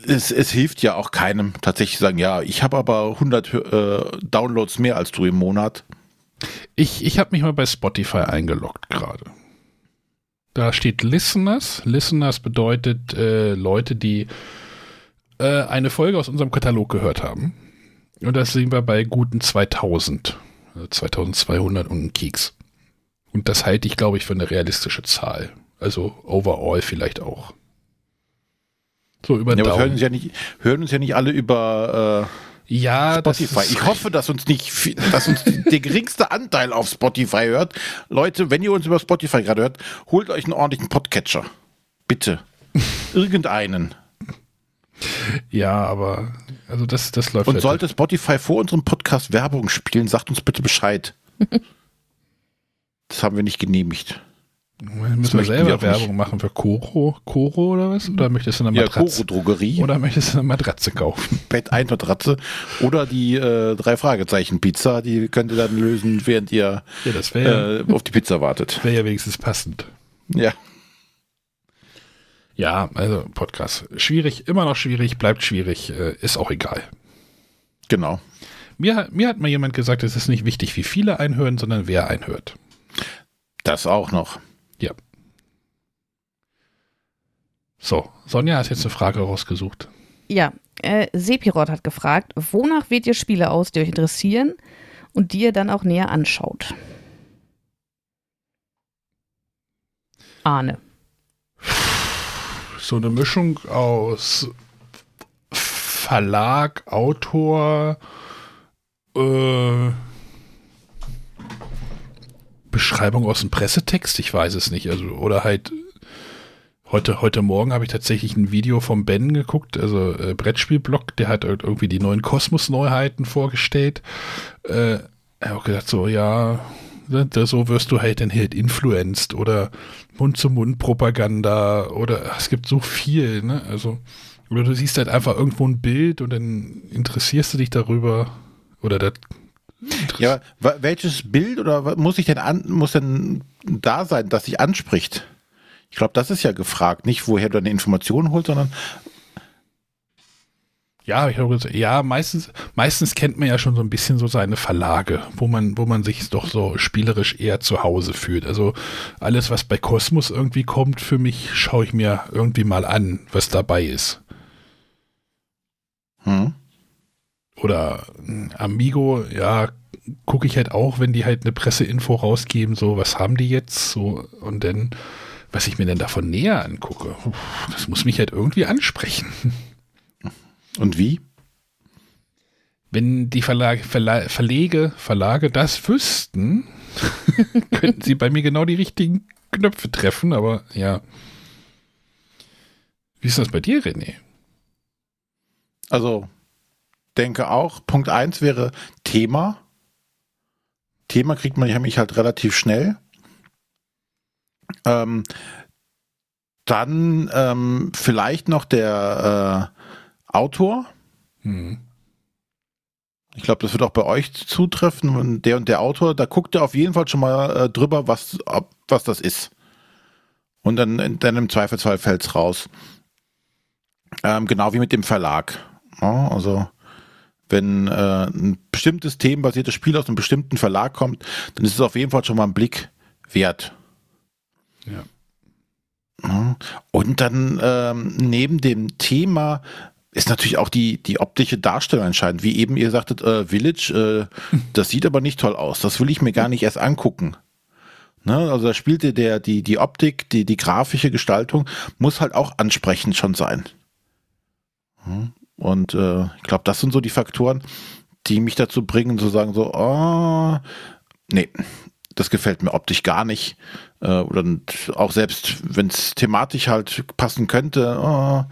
es, es hilft ja auch keinem tatsächlich sagen, ja, ich habe aber 100 äh, Downloads mehr als du im Monat. Ich, ich habe mich mal bei Spotify eingeloggt gerade. Da steht Listeners. Listeners bedeutet äh, Leute, die äh, eine Folge aus unserem Katalog gehört haben. Und das sehen wir bei guten 2000. 2200 und einen Keks. Und das halte ich, glaube ich, für eine realistische Zahl. Also overall vielleicht auch. So über Ja, hören uns ja nicht, hören uns ja nicht alle über äh, Ja, Spotify. Ich hoffe, dass uns nicht, viel- dass uns [laughs] der geringste Anteil auf Spotify hört. Leute, wenn ihr uns über Spotify gerade hört, holt euch einen ordentlichen Podcatcher. Bitte. [laughs] Irgendeinen. Ja, aber also das, das läuft Und halt- sollte Spotify vor unserem Podcast Werbung spielen, sagt uns bitte Bescheid. [laughs] Das haben wir nicht genehmigt. Müssen wir selber. Werbung machen für Koro, Koro oder was? Oder möchtest du eine Ja, Matratze? Koro Drogerie, oder möchtest du eine Matratze kaufen? [laughs] Bett ein Matratze oder die äh, drei Fragezeichen Pizza, die könnt ihr dann lösen, während ihr Ja, wäre äh, auf die Pizza wartet. wär ja wenigstens passend. Ja. Ja, also Podcast. Schwierig, immer noch schwierig, bleibt schwierig, äh, ist auch egal. Genau. Mir, mir hat mal jemand gesagt, es ist nicht wichtig, wie viele einhören, sondern wer einhört. Das auch noch. Ja. So, Sonja hat jetzt eine Frage rausgesucht. Ja, äh, Sepirot hat gefragt, wonach wählt ihr Spiele aus, die euch interessieren und die ihr dann auch näher anschaut? Arne. So eine Mischung aus Verlag, Autor, äh, Beschreibung aus dem Pressetext, ich weiß es nicht. Also, oder halt heute, heute Morgen habe ich tatsächlich ein Video vom Ben geguckt, also äh, Brettspielblog, der hat halt irgendwie die neuen Kosmos-Neuheiten vorgestellt. Äh, er hat auch gesagt, so, ja, so wirst du halt dann halt influenced oder Mund-zu-Mund-Propaganda oder ach, es gibt so viel, ne? Also, oder du siehst halt einfach irgendwo ein Bild und dann interessierst du dich darüber oder das. Ja, welches Bild oder muss ich denn an, muss denn da sein, das dich anspricht? Ich glaube, das ist ja gefragt, nicht woher du deine Informationen holst, sondern Ja, ich glaube, ja, meistens, meistens kennt man ja schon so ein bisschen so seine Verlage, wo man, wo man sich doch so spielerisch eher zu Hause fühlt. Also alles, was bei Kosmos irgendwie kommt, für mich, schaue ich mir irgendwie mal an, was dabei ist. hm, Oder mh, Amigo, ja, gucke ich halt auch, wenn die halt eine Presseinfo rausgeben, so, was haben die jetzt? So, und dann, was ich mir denn davon näher angucke, das muss mich halt irgendwie ansprechen. [laughs] und wie? Wenn die Verlage, Verla Verlege, Verlage das wüssten, [laughs] könnten sie bei mir genau die richtigen Knöpfe treffen, aber ja. Wie ist das bei dir, René? Also, denke auch, Punkt eins wäre Thema. Thema kriegt man nämlich halt relativ schnell. Ähm, dann ähm, vielleicht noch der äh, Autor. Hm. Ich glaube, das wird auch bei euch zutreffen. Und der und der Autor, da guckt er auf jeden Fall schon mal äh, drüber, was, ob, was das ist. Und dann, dann im Zweifelsfall fällt's raus. Ähm, genau wie mit dem Verlag. Ja, also, wenn äh, ein bestimmtes themenbasiertes Spiel aus einem bestimmten Verlag kommt, dann ist es auf jeden Fall schon mal ein Blick wert. Ja. Ja. Und dann ähm, neben dem Thema ist natürlich auch die, die optische Darstellung entscheidend. Wie eben ihr sagtet, äh, Village, äh, [laughs] das sieht aber nicht toll aus. Das will ich mir gar nicht erst angucken. Ne? Also da spielte der, die, die Optik, die, die grafische Gestaltung muss halt auch ansprechend schon sein. Hm. Und äh, ich glaube, das sind so die Faktoren, die mich dazu bringen, zu sagen, so, oh, nee, das gefällt mir optisch gar nicht. Äh, oder auch selbst, wenn es thematisch halt passen könnte. Oh,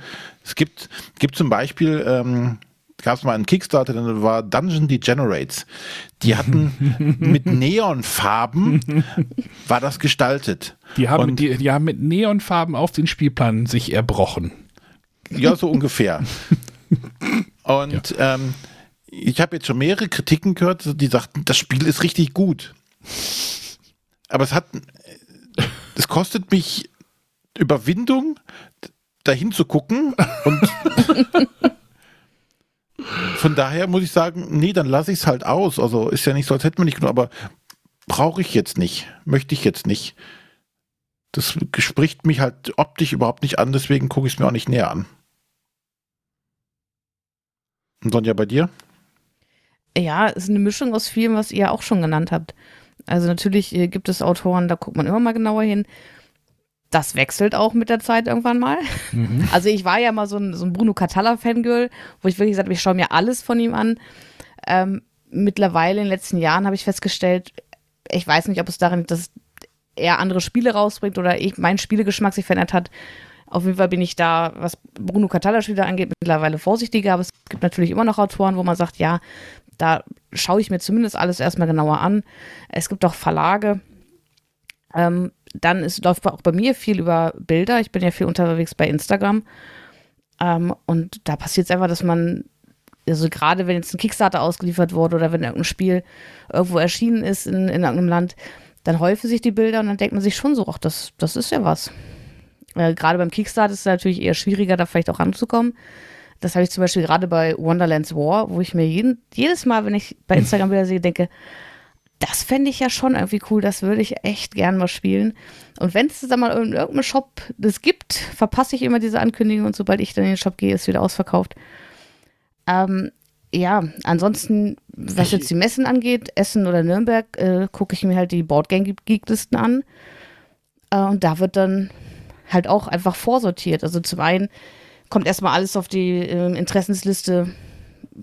es gibt, gibt zum Beispiel, ähm, gab es mal einen Kickstarter, der war Dungeon Degenerates. Die [laughs] hatten mit Neonfarben war das gestaltet. Die haben, Und- die, die haben mit Neonfarben auf den Spielplan sich erbrochen. Ja, so ungefähr. [laughs] Und ähm, ich habe jetzt schon mehrere Kritiken gehört, die sagten, das Spiel ist richtig gut. Aber es hat, es kostet mich Überwindung, dahin zu gucken und von daher muss ich sagen, nee, dann lasse ich es halt aus. Also ist ja nicht so, als hätten wir nicht genug, aber brauche ich jetzt nicht, möchte ich jetzt nicht. Das spricht mich halt optisch überhaupt nicht an, deswegen gucke ich es mir auch nicht näher an. Und Sonja, bei dir? Ja, es ist eine Mischung aus vielem, was ihr auch schon genannt habt. Also natürlich äh, gibt es Autoren, da guckt man immer mal genauer hin. das wechselt auch mit der Zeit irgendwann mal. Mhm. [laughs] Also ich war ja mal so ein, so ein Bruno Catalla-Fangirl, wo ich wirklich gesagt habe, ich schaue mir alles von ihm an. Ähm, mittlerweile in den letzten Jahren habe ich festgestellt, ich weiß nicht, ob es darin liegt, dass er andere Spiele rausbringt oder ich, mein Spielegeschmack sich verändert hat. Auf jeden Fall bin ich da, was Bruno Catalla-Spiele angeht, mittlerweile vorsichtiger, aber es gibt natürlich immer noch Autoren, wo man sagt, ja, da schaue ich mir zumindest alles erstmal genauer an. Es gibt auch Verlage. Ähm, dann ist, läuft auch bei mir viel über Bilder. Ich bin ja viel unterwegs bei Instagram. Ähm, und da passiert es einfach, dass man, also gerade wenn jetzt ein Kickstarter ausgeliefert wurde oder wenn irgendein Spiel irgendwo erschienen ist in, in irgendeinem Land, dann häufen sich die Bilder und dann denkt man sich schon so, ach, das, das ist ja was. Äh, gerade beim Kickstarter ist es natürlich eher schwieriger, da vielleicht auch ranzukommen. Das habe ich zum Beispiel gerade bei Wonderlands War, wo ich mir jeden, jedes Mal, wenn ich bei Instagram Bilder sehe, denke, das fände ich ja schon irgendwie cool, das würde ich echt gern mal spielen. Und wenn es da mal in irgendeinem Shop das gibt, verpasse ich immer diese Ankündigung und sobald ich dann in den Shop gehe, ist wieder ausverkauft. Ähm, ja, ansonsten, was jetzt die Messen angeht, Essen oder Nürnberg, äh, gucke ich mir halt die Boardgame-Geek-Listen an. Äh, und da wird dann halt auch einfach vorsortiert. Also zum einen kommt erstmal alles auf die äh, Interessensliste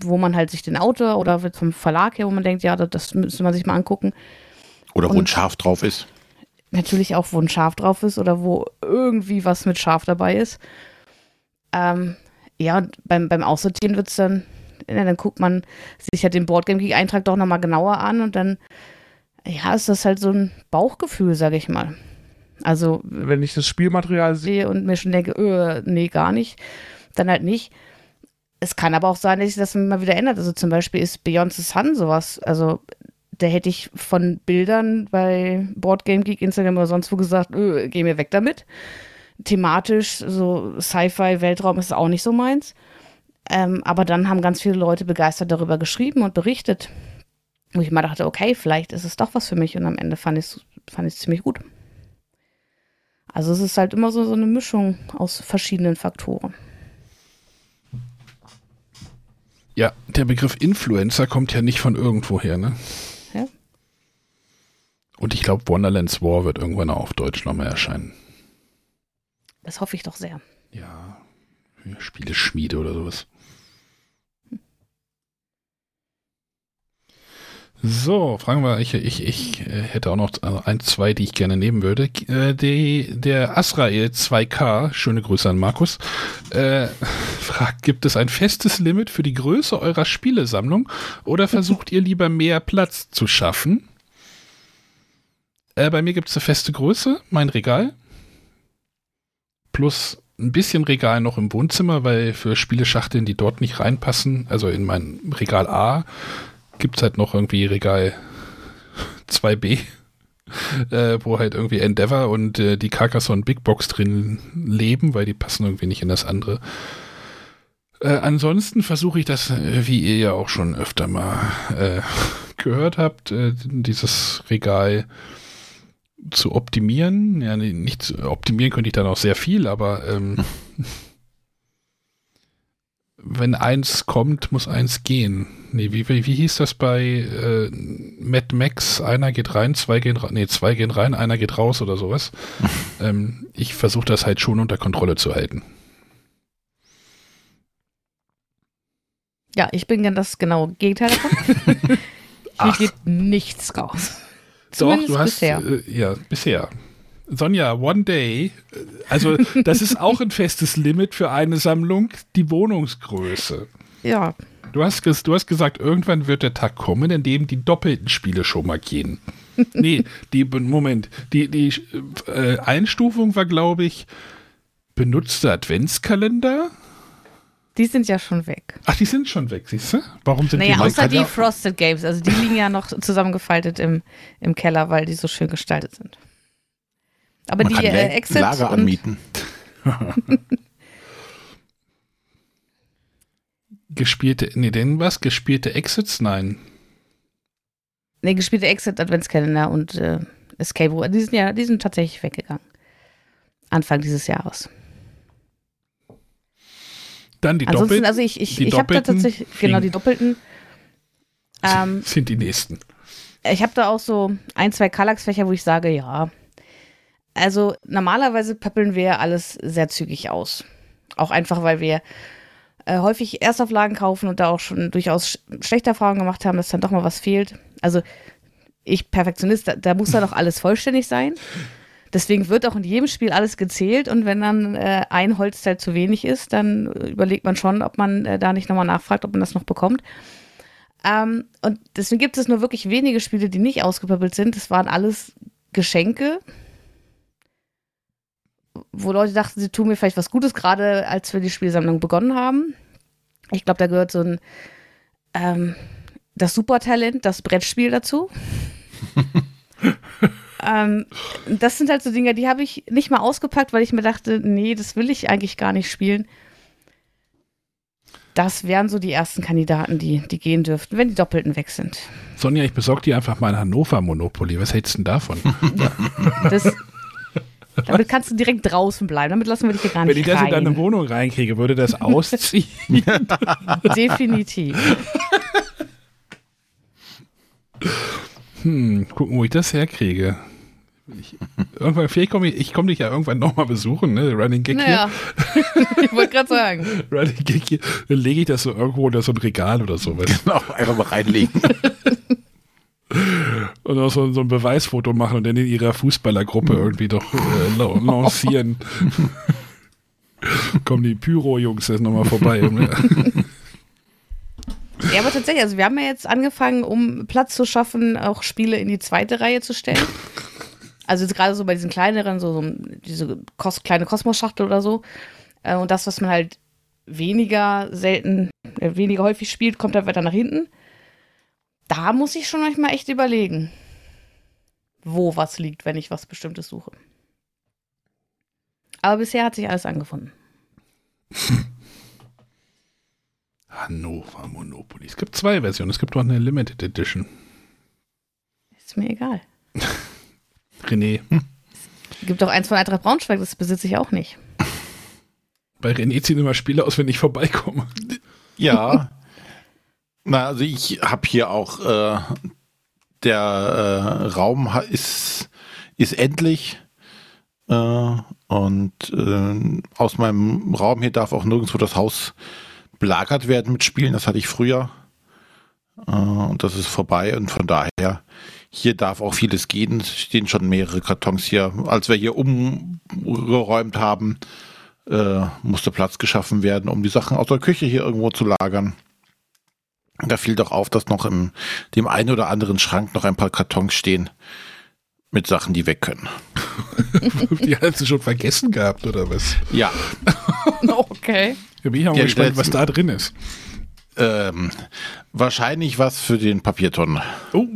wo man halt sich den Autor oder vom Verlag her, wo man denkt, ja, das, müsste man sich mal angucken. Oder wo ein Schaf drauf ist. Natürlich auch, wo ein Schaf drauf ist oder wo irgendwie was mit Schaf dabei ist. Ähm, ja, beim, beim Aussortieren wird es dann, ja, dann guckt man sich ja den Boardgame-Eintrag doch nochmal genauer an und dann, ja, ist das halt so ein Bauchgefühl, sage ich mal. Also. Wenn ich das Spielmaterial sehe und mir schon denke, öh, nee, gar nicht, dann halt nicht es kann aber auch sein, dass sich das mal wieder ändert. Also zum Beispiel ist Beyoncé Sun sowas. Also da hätte ich von Bildern bei Boardgame Geek, Instagram oder sonst wo gesagt, öh, geh mir weg damit. Thematisch, so Sci-Fi, Weltraum ist auch nicht so meins. Ähm, aber dann haben ganz viele Leute begeistert darüber geschrieben und berichtet. Wo ich mal dachte, okay, vielleicht ist es doch was für mich. Und am Ende fand ich es fand ziemlich gut. Also es ist halt immer so, so eine Mischung aus verschiedenen Faktoren. Ja, der Begriff Influencer kommt ja nicht von irgendwoher, ne? Ja. Und ich glaube, Wonderlands War wird irgendwann auch auf Deutsch nochmal erscheinen. Das hoffe ich doch sehr. Ja, Spieleschmiede oder sowas. So, fragen wir, ich, ich, ich äh, hätte auch noch also ein, zwei, die ich gerne nehmen würde. Äh, die, der Asrael 2K, schöne Grüße an Markus, äh, [laughs] fragt, gibt es ein festes Limit für die Größe eurer Spielesammlung oder versucht ihr lieber mehr Platz zu schaffen? Äh, bei mir gibt es eine feste Größe, mein Regal. Plus ein bisschen Regal noch im Wohnzimmer, weil für Spieleschachteln, die dort nicht reinpassen, also in mein Regal A, gibt es halt noch irgendwie Regal 2b, [laughs] äh, wo halt irgendwie Endeavor und äh, die Carcassonne Big Box drin leben, weil die passen irgendwie nicht in das andere. Äh, ansonsten versuche ich das, äh, wie ihr ja auch schon öfter mal äh, [laughs] gehört habt, äh, dieses Regal zu optimieren. Ja, nicht optimieren könnte ich dann auch sehr viel, aber ähm, [laughs] wenn eins kommt, muss eins gehen. Nee, wie, wie, wie hieß das bei äh, Mad Max? Einer geht rein, zwei gehen rein, nee, zwei gehen rein, einer geht raus oder sowas. [laughs] ähm, ich versuche das halt schon unter Kontrolle zu halten. Ja, ich bin dann das genaue Gegenteil davon. [laughs] Hier geht nichts raus. Doch, du hast, bisher. Äh, ja, bisher. Sonja, One Day, also das ist auch ein festes Limit für eine Sammlung, die Wohnungsgröße. Ja. Du hast, du hast gesagt, irgendwann wird der Tag kommen, in dem die doppelten Spiele schon mal gehen. [laughs] nee, die, Moment, die, die äh, Einstufung war, glaube ich, benutzte Adventskalender. Die sind ja schon weg. Ach, die sind schon weg, siehst du? Warum sind naja, die außer die Frosted Games. Also die liegen ja noch zusammengefaltet im, im Keller, weil die so schön gestaltet sind. Aber Man die äh, Exit Lager anmieten. [laughs] gespielte, nee, denn was? Gespielte Exits? Nein. Nee, gespielte Exit Adventskalender und äh, Escape Room. Die sind ja, die sind tatsächlich weggegangen. Anfang dieses Jahres. Dann die Ansonsten, doppelten. Also ich, ich, ich habe da tatsächlich, genau, die doppelten. Ähm, sind die nächsten. Ich habe da auch so ein, zwei Kallax-Fächer, wo ich sage, ja, Also normalerweise pöppeln wir alles sehr zügig aus. Auch einfach, weil wir äh, häufig Erstauflagen kaufen und da auch schon durchaus sch schlechte Erfahrungen gemacht haben, dass dann doch mal was fehlt. Also ich Perfektionist, da, da muss dann auch alles vollständig sein. Deswegen wird auch in jedem Spiel alles gezählt und wenn dann äh, ein Holzteil zu wenig ist, dann überlegt man schon, ob man äh, da nicht nochmal nachfragt, ob man das noch bekommt. Ähm, und deswegen gibt es nur wirklich wenige Spiele, die nicht ausgepöppelt sind. Das waren alles Geschenke, wo Leute dachten, sie tun mir vielleicht was Gutes, gerade als wir die Spielsammlung begonnen haben. Ich glaube, da gehört so ein ähm, das Supertalent, das Brettspiel dazu. [laughs] ähm, das sind halt so Dinge, die habe ich nicht mal ausgepackt, weil ich mir dachte, nee, das will ich eigentlich gar nicht spielen. Das wären so die ersten Kandidaten, die, die gehen dürften, wenn die Doppelten weg sind. Sonja, ich besorge dir einfach mal ein Hannover Monopoly. Was hältst du denn davon? Ja, das, damit kannst du direkt draußen bleiben. Damit lassen wir dich hier gar Wenn nicht ich das rein. in deine Wohnung reinkriege, würde das [laughs] ausziehen. Definitiv. hm, gucken, wo ich das herkriege. Ich, irgendwann, vielleicht komme ich, ich komme dich ja irgendwann nochmal besuchen, ne? Running Gag Naja, [laughs] ich wollte gerade sagen. hier. Running Gag hier. Dann lege ich das so irgendwo unter so ein Regal oder sowas. [laughs] Genau, einfach mal reinlegen. Und auch so, so ein Beweisfoto machen und dann in ihrer Fußballergruppe irgendwie doch äh, la- lancieren. [laughs] Kommen die Pyro-Jungs jetzt nochmal vorbei. Ja, aber tatsächlich, also wir haben ja jetzt angefangen, um Platz zu schaffen, auch Spiele in die zweite Reihe zu stellen. Also jetzt gerade so bei diesen kleineren, so, so diese Kos kleine Kosmos-Schachtel oder so. Äh, und das, was man halt weniger selten, äh, weniger häufig spielt, kommt halt weiter nach hinten. Da muss ich schon manchmal echt überlegen, wo was liegt, wenn ich was Bestimmtes suche. Aber bisher hat sich alles angefunden. [laughs] Hannover Monopoly. Es gibt zwei Versionen. Es gibt auch eine Limited Edition. Ist mir egal. [laughs] René, Gibt auch eins von Eintracht Braunschweig, das besitze ich auch nicht. [laughs] bei René ziehen immer Spiele aus, wenn ich vorbeikomme. Ja. Na, also ich habe hier auch äh, der äh, Raum ist, ist endlich. Äh, und äh, aus meinem Raum hier darf auch nirgendwo das Haus belagert werden mit Spielen. Das hatte ich früher. Äh, und das ist vorbei. Und von daher, hier darf auch vieles gehen. Es stehen schon mehrere Kartons hier. Als wir hier umgeräumt haben, äh, musste Platz geschaffen werden, um die Sachen aus der Küche hier irgendwo zu lagern. Da fiel doch auf, dass noch im dem einen oder anderen Schrank noch ein paar Kartons stehen mit Sachen, die weg können. [laughs] Die hast du schon vergessen gehabt, oder was? Ja, [laughs] Okay. Da bin ich auch mal Ja, gespannt, was da drin ist. ähm, wahrscheinlich was für den Papiertonnen. Oh.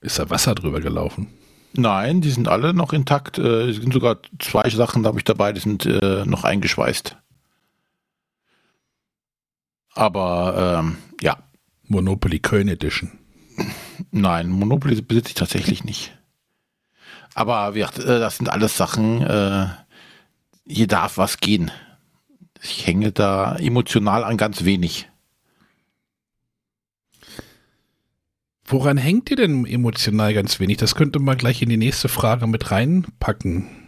Ist da Wasser drüber gelaufen? Nein, die sind alle noch intakt. Äh, Es sind sogar zwei Sachen, da habe ich dabei, die sind äh, noch eingeschweißt. Aber ähm, ja, Monopoly Köln Edition. Nein, Monopoly besitze ich tatsächlich nicht. Aber wie gesagt, äh, das sind alles Sachen, äh, hier darf was gehen. Ich hänge da emotional an ganz wenig. Woran hängt ihr denn emotional ganz wenig? Das könnte man gleich in die nächste Frage mit reinpacken.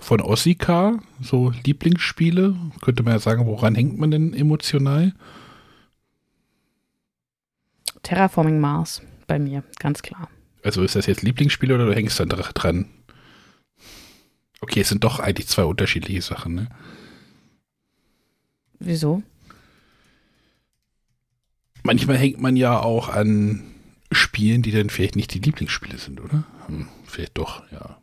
Von Ossika, so Lieblingsspiele, könnte man ja sagen, woran hängt man denn emotional? Terraforming Mars bei mir, ganz klar. Also ist das jetzt Lieblingsspiel oder du hängst dann dra- dran? Okay, es sind doch eigentlich zwei unterschiedliche Sachen, ne? Wieso? Manchmal hängt man ja auch an Spielen, die dann vielleicht nicht die Lieblingsspiele sind, oder? Hm, vielleicht doch, ja.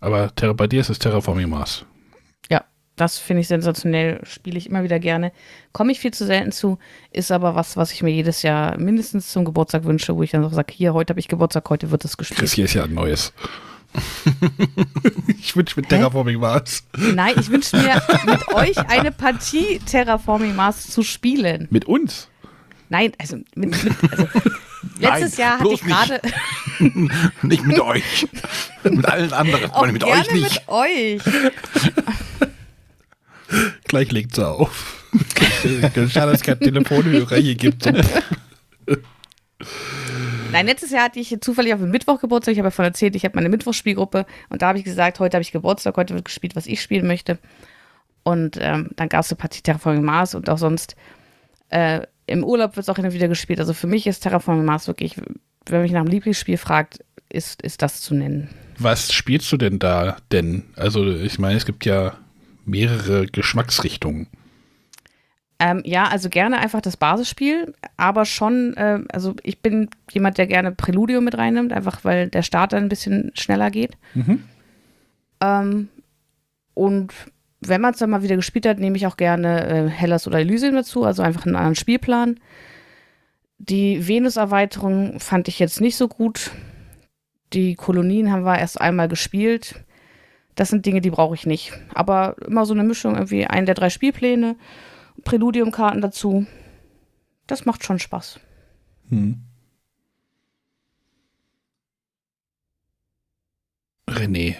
Aber Terra, bei dir ist es Terraforming Mars. Das finde ich sensationell, spiele ich immer wieder gerne. Komme ich viel zu selten zu, ist aber was, was ich mir jedes Jahr mindestens zum Geburtstag wünsche, wo ich dann auch sage, hier, heute habe ich Geburtstag, heute wird es Chris, gespielt. hier ist ja ein neues. [laughs] ich wünsche mit Terraforming Mars. Nein, ich wünsche mir mit [laughs] euch eine Partie Terraforming Mars zu spielen. Mit uns? Nein, also, mit, mit, also [laughs] letztes Jahr hatte ich gerade [laughs] Nicht mit euch. mit allen anderen. auch mit gerne euch nicht. mit euch. [laughs] Gleich legt sie auf. Schade, dass es keinen Telefonhörer hier gibt. Nein, letztes Jahr hatte ich zufällig auf dem Mittwoch Geburtstag. Ich habe ja von erzählt, ich habe meine Mittwochsspielgruppe und da habe ich gesagt, heute habe ich Geburtstag, heute wird gespielt, was ich spielen möchte. Und ähm, dann gab es eine Partie Terraforming Mars und auch sonst äh, im Urlaub wird es auch und wieder gespielt. Also für mich ist Terraforming Mars wirklich, wenn mich nach dem Lieblingsspiel fragt, ist, ist das zu nennen. Was spielst du denn da denn? Also ich meine, es gibt ja mehrere Geschmacksrichtungen. Ähm, ja, also gerne einfach das Basisspiel, aber schon, äh, also ich bin jemand, der gerne Präludium mit reinnimmt, einfach weil der Start dann ein bisschen schneller geht. Mhm. Ähm, und wenn man es dann mal wieder gespielt hat, nehme ich auch gerne äh, Hellas oder Elysium dazu, also einfach einen anderen Spielplan. Die Venus-Erweiterung fand ich jetzt nicht so gut. Die Kolonien haben wir erst einmal gespielt. Das sind Dinge, die brauche ich nicht. Aber immer so eine Mischung, irgendwie einen der drei Spielpläne Präludiumkarten dazu. Das macht schon Spaß. Hm. René.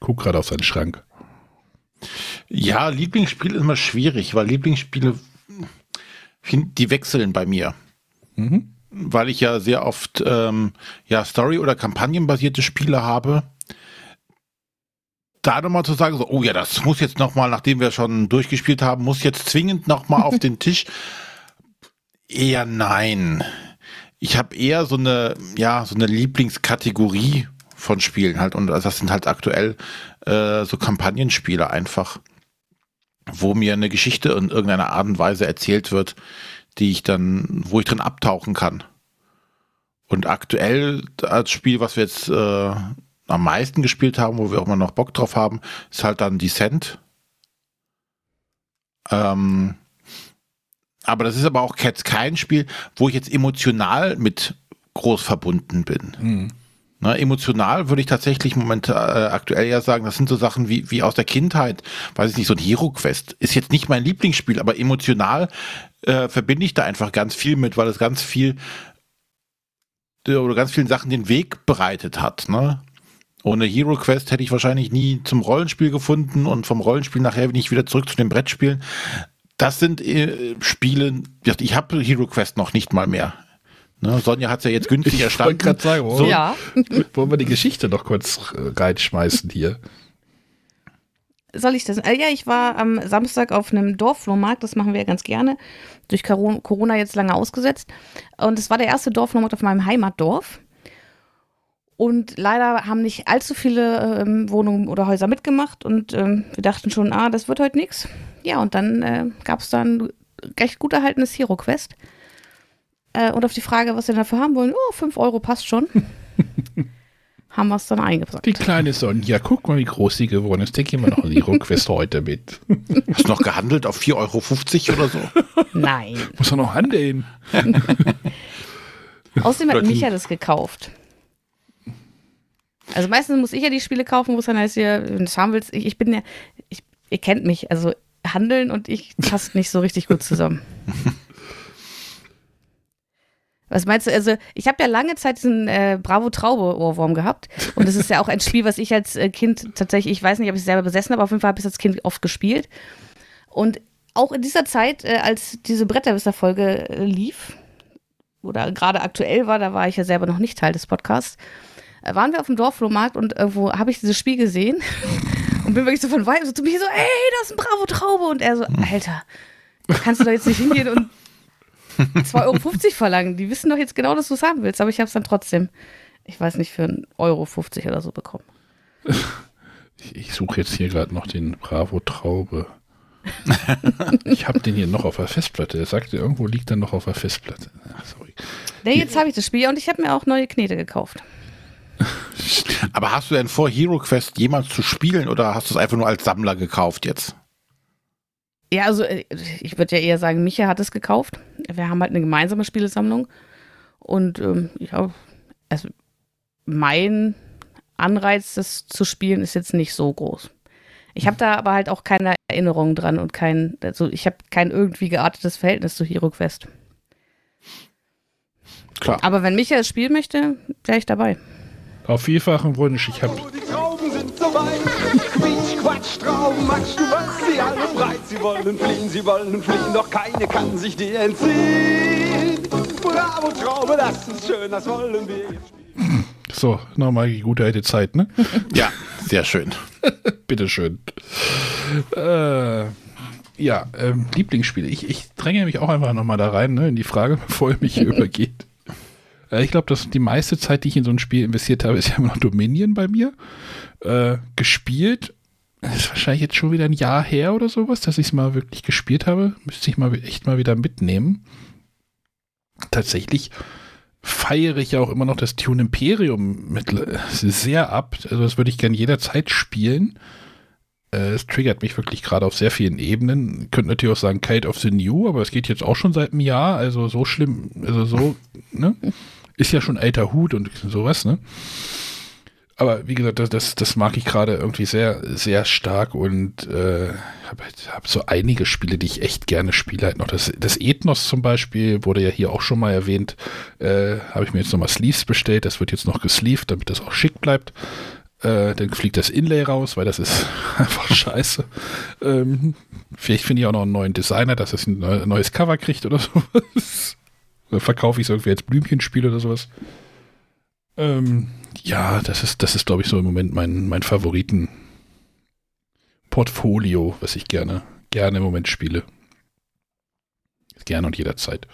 Guck gerade auf seinen Schrank. Ja, Lieblingsspiel ist immer schwierig, weil Lieblingsspiele, die wechseln bei mir. Mhm. Weil ich ja sehr oft ähm, ja, Story- oder Kampagnenbasierte Spiele habe da nochmal zu sagen, so, oh ja, das muss jetzt nochmal, nachdem wir schon durchgespielt haben, muss jetzt zwingend nochmal auf den Tisch. [laughs] Eher nein. Ich habe eher so eine, ja, so eine Lieblingskategorie von Spielen halt. Und das sind halt aktuell äh, so Kampagnenspiele einfach, wo mir eine Geschichte in irgendeiner Art und Weise erzählt wird, die ich dann, wo ich drin abtauchen kann. Und aktuell als Spiel, was wir jetzt äh, am meisten gespielt haben, wo wir auch immer noch Bock drauf haben, ist halt dann Descent. Ähm, aber das ist aber auch jetzt kein Spiel, wo ich jetzt emotional mit groß verbunden bin. Mhm. Ne, emotional würde ich tatsächlich momentan äh, aktuell ja sagen, das sind so Sachen wie, wie aus der Kindheit, weiß ich nicht, so ein Hero Quest. Ist jetzt nicht mein Lieblingsspiel, aber emotional äh, verbinde ich da einfach ganz viel mit, weil es ganz viel oder ganz vielen Sachen den Weg bereitet hat. Ne? Ohne Hero Quest hätte ich wahrscheinlich nie zum Rollenspiel gefunden und vom Rollenspiel nachher bin ich wieder zurück zu den Brettspielen. Das sind äh, Spiele, ich habe Hero Quest noch nicht mal mehr. Ne, Sonja hat es ja jetzt günstig erstanden. Ich sagen, so, ja. [laughs] wollen wir die Geschichte noch kurz reinschmeißen hier? Soll ich das? Äh, ja, ich war am Samstag auf einem Dorfflohmarkt, das machen wir ja ganz gerne. Durch Corona jetzt lange ausgesetzt. Und es war der erste Dorfflohmarkt auf meinem Heimatdorf. Und leider haben nicht allzu viele ähm, Wohnungen oder Häuser mitgemacht und ähm, wir dachten schon, ah, das wird heute nichts. Ja, und dann äh, gab es da ein recht gut erhaltenes Hero Quest. Äh, und auf die Frage, was wir dafür haben wollen, oh, 5 Euro passt schon. [laughs] haben wir es dann eingebracht. Die kleine Sonja, guck mal, wie groß sie geworden ist. Denke ich mal noch ein Hero Quest heute mit. [laughs] Hast du noch gehandelt auf 4,50 Euro oder so? Nein. Muss er noch handeln. [laughs] Außerdem hat Micha das gekauft. Also meistens muss ich ja die Spiele kaufen, wo es dann heißt, ja, wenn du es haben willst, ich, ich bin ja, ich, ihr kennt mich, also Handeln und ich passt nicht so richtig gut zusammen. Was meinst du? Also, ich habe ja lange Zeit diesen äh, Bravo Traube Ohrwurm gehabt. Und es ist ja auch ein Spiel, was ich als äh, Kind tatsächlich, ich weiß nicht, ob ich es selber besessen habe, auf jeden Fall habe ich es als Kind oft gespielt. Und auch in dieser Zeit, äh, als diese Bretterwisser-Folge äh, lief, oder gerade aktuell war, da war ich ja selber noch nicht Teil des Podcasts, äh, waren wir auf dem Dorfflohmarkt und irgendwo habe ich dieses Spiel gesehen [laughs] und bin wirklich so von weitem so zu mir so, ey, das ist ein Bravo Traube. Und er so, Alter, kannst du da jetzt nicht hingehen und 2,50 Euro verlangen? Die wissen doch jetzt genau, dass du es haben willst. Aber ich habe es dann trotzdem, ich weiß nicht, für 1,50 Euro oder so bekommen. Ich, ich suche jetzt hier gerade noch den Bravo Traube. [laughs] ich habe den hier noch auf der Festplatte. Er sagte, irgendwo liegt er noch auf der Festplatte. Ach, sorry. Nee, jetzt habe ich das Spiel und ich habe mir auch neue Knete gekauft. [laughs] Aber hast du denn vor, Hero Quest jemals zu spielen oder hast du es einfach nur als Sammler gekauft jetzt? Ja, also äh, ich würde ja eher sagen, Micha hat es gekauft. Wir haben halt eine gemeinsame Spielesammlung. Und ähm, ja, also mein Anreiz, das zu spielen, ist jetzt nicht so groß. Ich habe da aber halt auch keine Erinnerungen dran und kein, also ich habe kein irgendwie geartetes Verhältnis zu Hero Quest. Klar. Aber wenn Micha es spielen möchte, wäre ich dabei. Auf vielfachen Wunsch. Ich habe. Die Trauben sind so weit. Du weißt sie alle breit. Sie wollen fliehen, sie wollen fliehen, doch keine kann sich dir entziehen. Bravo, Traube, das ist schön, das wollen wir jetzt spielen. So, nochmal die gute alte Zeit, ne? Ja, sehr schön. [laughs] Bitteschön. Äh, ja, ähm, Lieblingsspiele. Ich, ich dränge mich auch einfach nochmal da rein, ne, in die Frage, [laughs] bevor er mich hier übergeht. Äh, ich glaube, dass die meiste Zeit, die ich in so ein Spiel investiert habe, ist ja immer noch Dominion bei mir. Äh, gespielt. Das ist wahrscheinlich jetzt schon wieder ein Jahr her oder sowas, dass ich es mal wirklich gespielt habe. Müsste ich mal echt mal wieder mitnehmen. Tatsächlich feiere ich ja auch immer noch das Tune Imperium mit sehr ab. Also das würde ich gerne jederzeit spielen. Äh, es triggert mich wirklich gerade auf sehr vielen Ebenen. Könnte natürlich auch sagen Kite of the New, aber es geht jetzt auch schon seit einem Jahr. Also so schlimm, also so, ne? Ist ja schon alter Hut und sowas, ne? Aber wie gesagt, das, das, das mag ich gerade irgendwie sehr, sehr stark und äh, habe hab so einige Spiele, die ich echt gerne spiele. Halt noch das, das Ethnos zum Beispiel wurde ja hier auch schon mal erwähnt. Äh, habe ich mir jetzt nochmal Sleeves bestellt. Das wird jetzt noch gesleeved, damit das auch schick bleibt. Äh, dann fliegt das Inlay raus, weil das ist [laughs] einfach scheiße. Ähm, vielleicht finde ich auch noch einen neuen Designer, dass es ein neues Cover kriegt oder [laughs] sowas. Verkaufe ich es irgendwie als Blümchenspiel oder sowas. Ähm, ja, das ist, das ist, glaube ich, so im Moment mein, mein Favoriten-Portfolio, was ich gerne, gerne im Moment spiele. Gerne und jederzeit.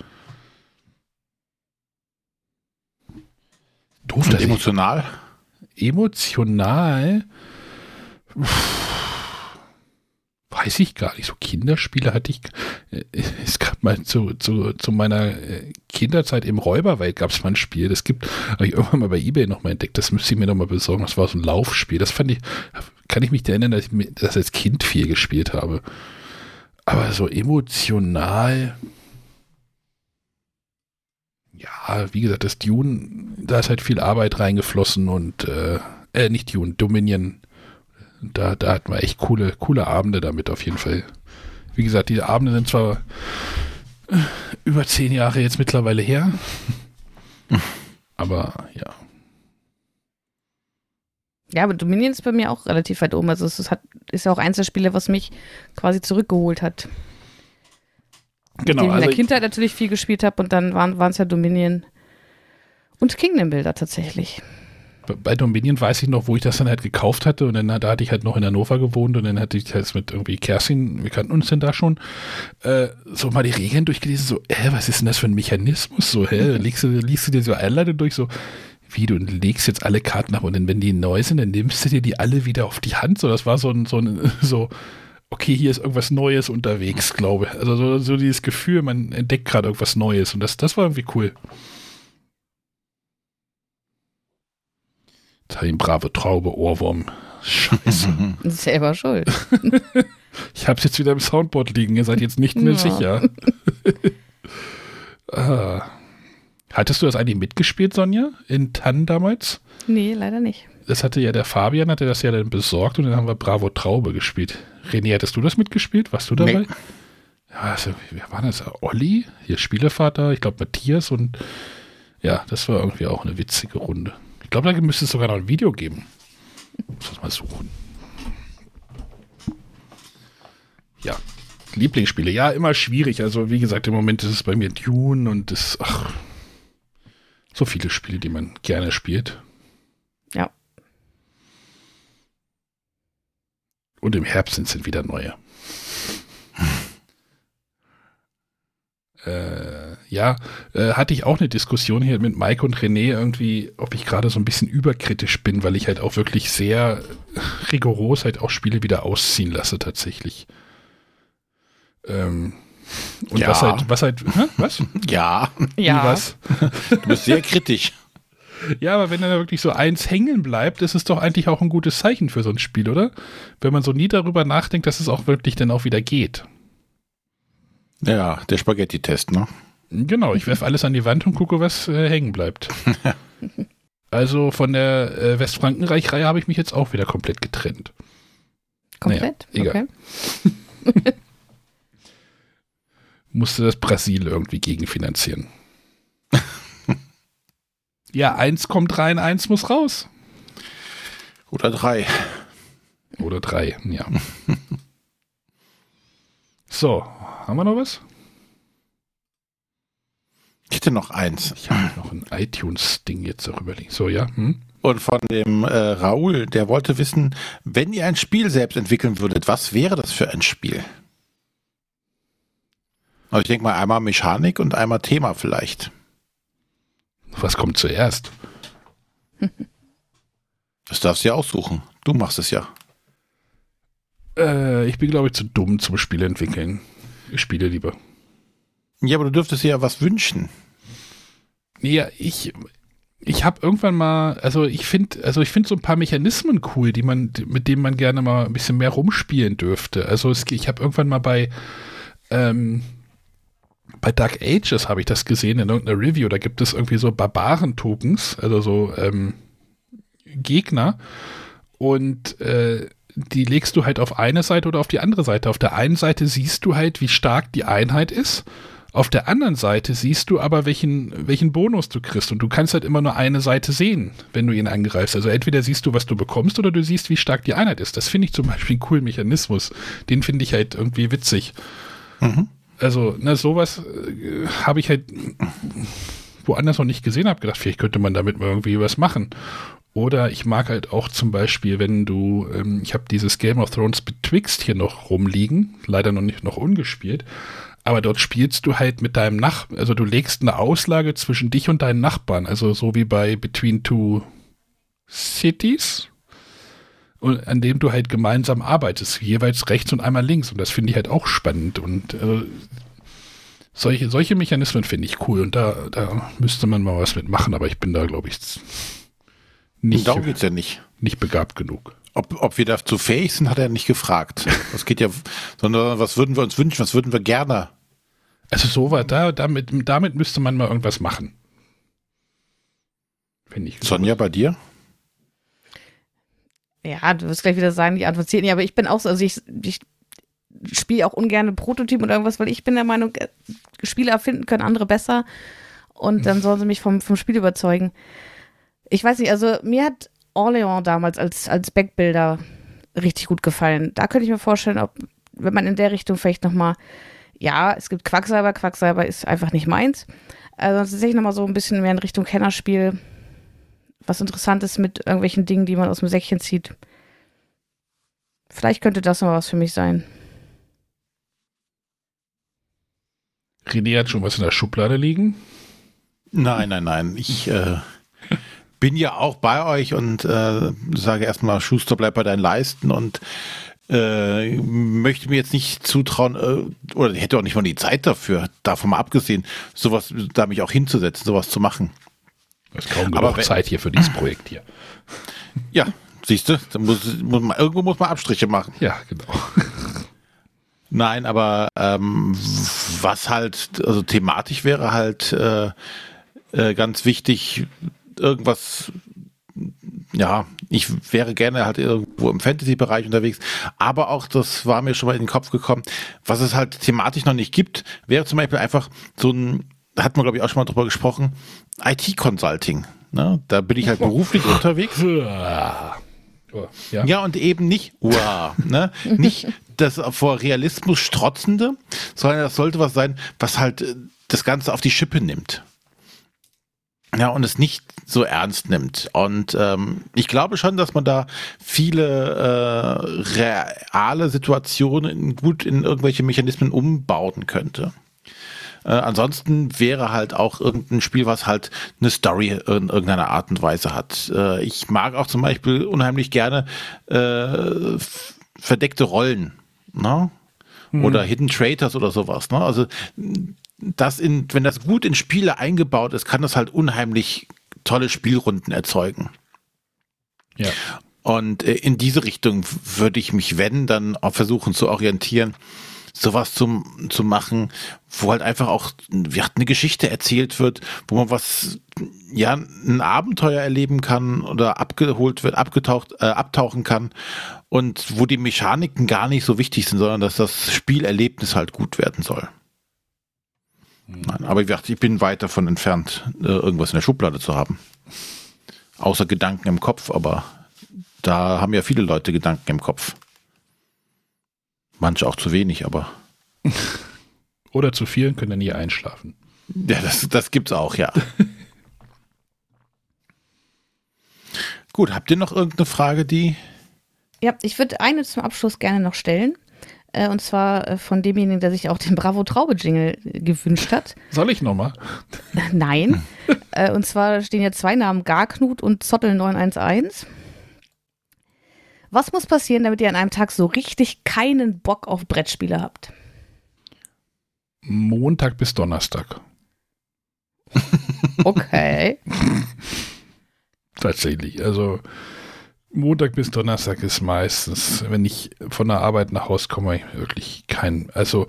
Doof, und emotional? Emotional. Uff weiß ich gar nicht. So Kinderspiele hatte ich. Äh, es gab mal zu, zu, zu meiner äh, Kinderzeit im Räuberwald gab es mal ein Spiel. Das gibt, habe ich irgendwann mal bei Ebay nochmal entdeckt. Das müsste ich mir nochmal besorgen. Das war so ein Laufspiel. Das fand ich, kann ich mich erinnern, dass ich das als Kind viel gespielt habe. Aber so emotional. Ja, wie gesagt, das Dune, da ist halt viel Arbeit reingeflossen und, äh, äh nicht Dune, Dominion da, da hatten wir echt coole, coole Abende damit auf jeden Fall. Wie gesagt, die Abende sind zwar äh, über zehn Jahre jetzt mittlerweile her, [laughs] aber ja. Ja, aber Dominion ist bei mir auch relativ weit oben. Also es ist, hat, ist ja auch eins der Spiele, was mich quasi zurückgeholt hat. Genau. Mit dem ich in der also Kindheit natürlich viel gespielt habe und dann waren es ja Dominion und Kingdom Builder tatsächlich bei Dominion weiß ich noch, wo ich das dann halt gekauft hatte und dann da hatte ich halt noch in Hannover gewohnt und dann hatte ich halt mit irgendwie Kerstin, wir kannten uns denn da schon, äh, so mal die Regeln durchgelesen, so, äh, was ist denn das für ein Mechanismus? So, hä, [laughs] liest du, liest du dir so Einleitung durch, so, wie, du legst jetzt alle Karten nach und dann, wenn die neu sind, dann nimmst du dir die alle wieder auf die Hand, so, das war so ein, so ein, [laughs] so, okay, hier ist irgendwas Neues unterwegs, glaube ich. Also so, so dieses Gefühl, man entdeckt gerade irgendwas Neues und das, das war irgendwie cool. Teil brave Traube, Ohrwurm. Scheiße. [laughs] Selber schuld. [laughs] ich hab's jetzt wieder im Soundboard liegen, ihr seid jetzt nicht mehr ja. sicher. [laughs] ah. Hattest du das eigentlich mitgespielt, Sonja, in Tann damals? Nee, leider nicht. Das hatte ja der Fabian, hatte das ja dann besorgt und dann haben wir Bravo Traube gespielt. René, hattest du das mitgespielt? Warst du dabei? Nee. Ja, also, wer war das? Olli, hier Spielevater, ich glaube Matthias und ja, das war irgendwie auch eine witzige Runde glaube, da müsste es sogar noch ein Video geben. Muss das mal suchen. Ja. Lieblingsspiele. Ja, immer schwierig. Also, wie gesagt, im Moment ist es bei mir Dune und das, ach, so viele Spiele, die man gerne spielt. Ja. Und im Herbst sind es wieder neue. Äh, ja, äh, hatte ich auch eine Diskussion hier mit Mike und René irgendwie, ob ich gerade so ein bisschen überkritisch bin, weil ich halt auch wirklich sehr rigoros halt auch Spiele wieder ausziehen lasse tatsächlich. Ähm, und ja. was halt, was halt, hä? was? [laughs] Ja. Ja. Was? Du bist sehr kritisch. Ja, aber wenn dann wirklich so eins hängen bleibt, ist es doch eigentlich auch ein gutes Zeichen für so ein Spiel, oder? Wenn man so nie darüber nachdenkt, dass es auch wirklich dann auch wieder geht. Ja, der Spaghetti-Test, ne? Genau, ich werfe alles an die Wand und gucke, was äh, hängen bleibt. [laughs] also von der äh, Westfrankenreich-Reihe habe ich mich jetzt auch wieder komplett getrennt. Komplett? Naja, egal. Okay. [laughs] Musste das Brasil irgendwie gegenfinanzieren. [laughs] ja, eins kommt rein, eins muss raus. Oder drei. Oder drei, ja. So, haben wir noch was? Ich hätte noch eins. Ich habe noch ein iTunes-Ding jetzt darüber liegen. So, ja. Hm? Und von dem äh, Raoul, der wollte wissen, wenn ihr ein Spiel selbst entwickeln würdet, was wäre das für ein Spiel? Also ich denke mal einmal Mechanik und einmal Thema vielleicht. Was kommt zuerst? Das darfst du ja aussuchen. Du machst es ja. Äh, ich bin, glaube ich, zu dumm zum Spiel entwickeln. Ich spiele lieber. Ja, aber du dürftest dir ja was wünschen. Ja, ich, ich habe irgendwann mal, also ich finde, also ich finde so ein paar Mechanismen cool, die man, mit denen man gerne mal ein bisschen mehr rumspielen dürfte. Also es, ich habe irgendwann mal bei ähm, bei Dark Ages habe ich das gesehen in irgendeiner Review. Da gibt es irgendwie so Barbaren-Tokens, also so ähm, Gegner. Und äh, die legst du halt auf eine Seite oder auf die andere Seite. Auf der einen Seite siehst du halt, wie stark die Einheit ist. Auf der anderen Seite siehst du aber, welchen, welchen Bonus du kriegst. Und du kannst halt immer nur eine Seite sehen, wenn du ihn angreifst. Also entweder siehst du, was du bekommst, oder du siehst, wie stark die Einheit ist. Das finde ich zum Beispiel einen coolen Mechanismus. Den finde ich halt irgendwie witzig. Mhm. Also, na, sowas äh, habe ich halt woanders noch nicht gesehen, habe gedacht, vielleicht könnte man damit mal irgendwie was machen. Oder ich mag halt auch zum Beispiel, wenn du, ähm, ich habe dieses Game of Thrones Betwixt hier noch rumliegen, leider noch nicht noch ungespielt, aber dort spielst du halt mit deinem Nach, also du legst eine Auslage zwischen dich und deinen Nachbarn, also so wie bei Between Two Cities, und an dem du halt gemeinsam arbeitest, jeweils rechts und einmal links. Und das finde ich halt auch spannend. Und äh, solche, solche Mechanismen finde ich cool. Und da, da müsste man mal was mitmachen, aber ich bin da, glaube ich, nicht, Darum geht's ja nicht. nicht begabt genug. Ob, ob wir dazu fähig sind, hat er nicht gefragt. Das geht ja, sondern was würden wir uns wünschen, was würden wir gerne? Also so war da, damit, damit müsste man mal irgendwas machen. Finde ich. Sonja, bei dir? Ja, du wirst gleich wieder sagen, die Antwort zählt nicht, aber ich bin auch so, also ich, ich spiele auch ungern Prototypen oder irgendwas, weil ich bin der Meinung, äh, Spiele erfinden können andere besser und dann sollen sie mich vom, vom Spiel überzeugen. Ich weiß nicht, also mir hat Orléans damals als, als Backbilder richtig gut gefallen. Da könnte ich mir vorstellen, ob, wenn man in der Richtung vielleicht nochmal, ja, es gibt Quacksalber, Quacksalber ist einfach nicht meins. Also tatsächlich nochmal so ein bisschen mehr in Richtung Kennerspiel was Interessantes mit irgendwelchen Dingen, die man aus dem Säckchen zieht. Vielleicht könnte das mal was für mich sein. René hat schon was in der Schublade liegen? Nein, nein, nein. Ich äh, bin ja auch bei euch und äh, sage erstmal, Schuster, bleib bei deinen Leisten und äh, möchte mir jetzt nicht zutrauen, äh, oder hätte auch nicht mal die Zeit dafür, davon mal abgesehen, sowas, da mich auch hinzusetzen, sowas zu machen. Es ist kaum genug wenn, Zeit hier für dieses Projekt hier. [clears throat] Ja, siehst du, muss, muss man, irgendwo muss man Abstriche machen. Ja, genau. [laughs] Nein, aber ähm, was halt, also thematisch wäre halt äh, äh, ganz wichtig, irgendwas, ja, ich wäre gerne halt irgendwo im Fantasy-Bereich unterwegs, aber auch, das war mir schon mal in den Kopf gekommen, was es halt thematisch noch nicht gibt, wäre zum Beispiel einfach so ein, da hat man glaube ich auch schon mal drüber gesprochen, IT-Consulting. Ne? Da bin ich halt beruflich unterwegs. [laughs] Ja. ja, und eben nicht, wow, ne? nicht das vor Realismus strotzende, sondern das sollte was sein, was halt äh, das Ganze auf die Schippe nimmt. Ja, und es nicht so ernst nimmt. Und ähm, ich glaube schon, dass man da viele äh, reale Situationen gut in irgendwelche Mechanismen umbauen könnte. Äh, ansonsten wäre halt auch irgendein Spiel, was halt eine Story in irgendeiner Art und Weise hat. Äh, ich mag auch zum Beispiel unheimlich gerne äh, verdeckte Rollen. Ne? Mhm. Oder Hidden Traitors oder sowas. Ne? Also das in, wenn das gut in Spiele eingebaut ist, kann das halt unheimlich tolle Spielrunden erzeugen. Ja. Und äh, in diese Richtung würde ich mich, wenn, dann auch versuchen zu orientieren sowas zu, zu machen, wo halt einfach auch ja, eine Geschichte erzählt wird, wo man was, ja, ein Abenteuer erleben kann oder abgeholt wird, abgetaucht, äh, abtauchen kann und wo die Mechaniken gar nicht so wichtig sind, sondern dass das Spielerlebnis halt gut werden soll. Nein, aber ich, dachte, ich bin weit davon entfernt, äh, irgendwas in der Schublade zu haben. Außer Gedanken im Kopf, aber Da haben ja viele Leute Gedanken im Kopf. Manche auch zu wenig, aber. [laughs] Oder zu vielen können dann nie einschlafen. Ja, das, das gibt's auch, ja. [laughs] Gut, habt ihr noch irgendeine Frage, die. Ja, ich würde eine zum Abschluss gerne noch stellen. Äh, und zwar äh, von demjenigen, der sich auch den Bravo Traube Jingle äh, gewünscht hat. Soll ich nochmal? [laughs] Nein. [laughs] und zwar stehen hier zwei Namen, Garknut und Zottel 911. Was muss passieren, damit ihr an einem Tag so richtig keinen Bock auf Brettspiele habt? Montag bis Donnerstag. Okay. [laughs] Tatsächlich. Also Montag bis Donnerstag ist meistens, wenn ich von der Arbeit nach Hause komme, wirklich kein, also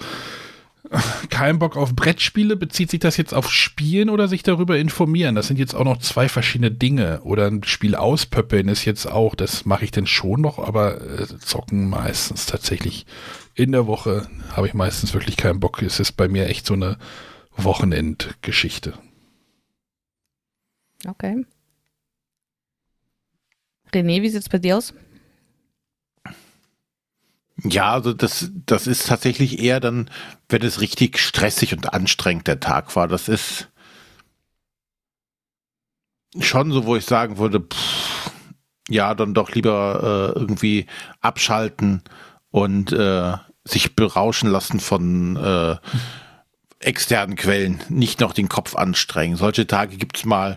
kein Bock auf Brettspiele. Bezieht sich das jetzt auf Spielen oder sich darüber informieren? Das sind jetzt auch noch zwei verschiedene Dinge. Oder ein Spiel auspöppeln ist jetzt auch, das mache ich denn schon noch, aber äh, zocken meistens tatsächlich in der Woche habe ich meistens wirklich keinen Bock. Es ist bei mir echt so eine Wochenendgeschichte. Okay. René, wie sieht es bei dir aus? Ja, also das, das ist tatsächlich eher dann, wenn es richtig stressig und anstrengend der Tag war. Das ist schon so, wo ich sagen würde, pff, ja, dann doch lieber äh, irgendwie abschalten und äh, sich berauschen lassen von äh, externen Quellen, nicht noch den Kopf anstrengen. Solche Tage gibt's mal,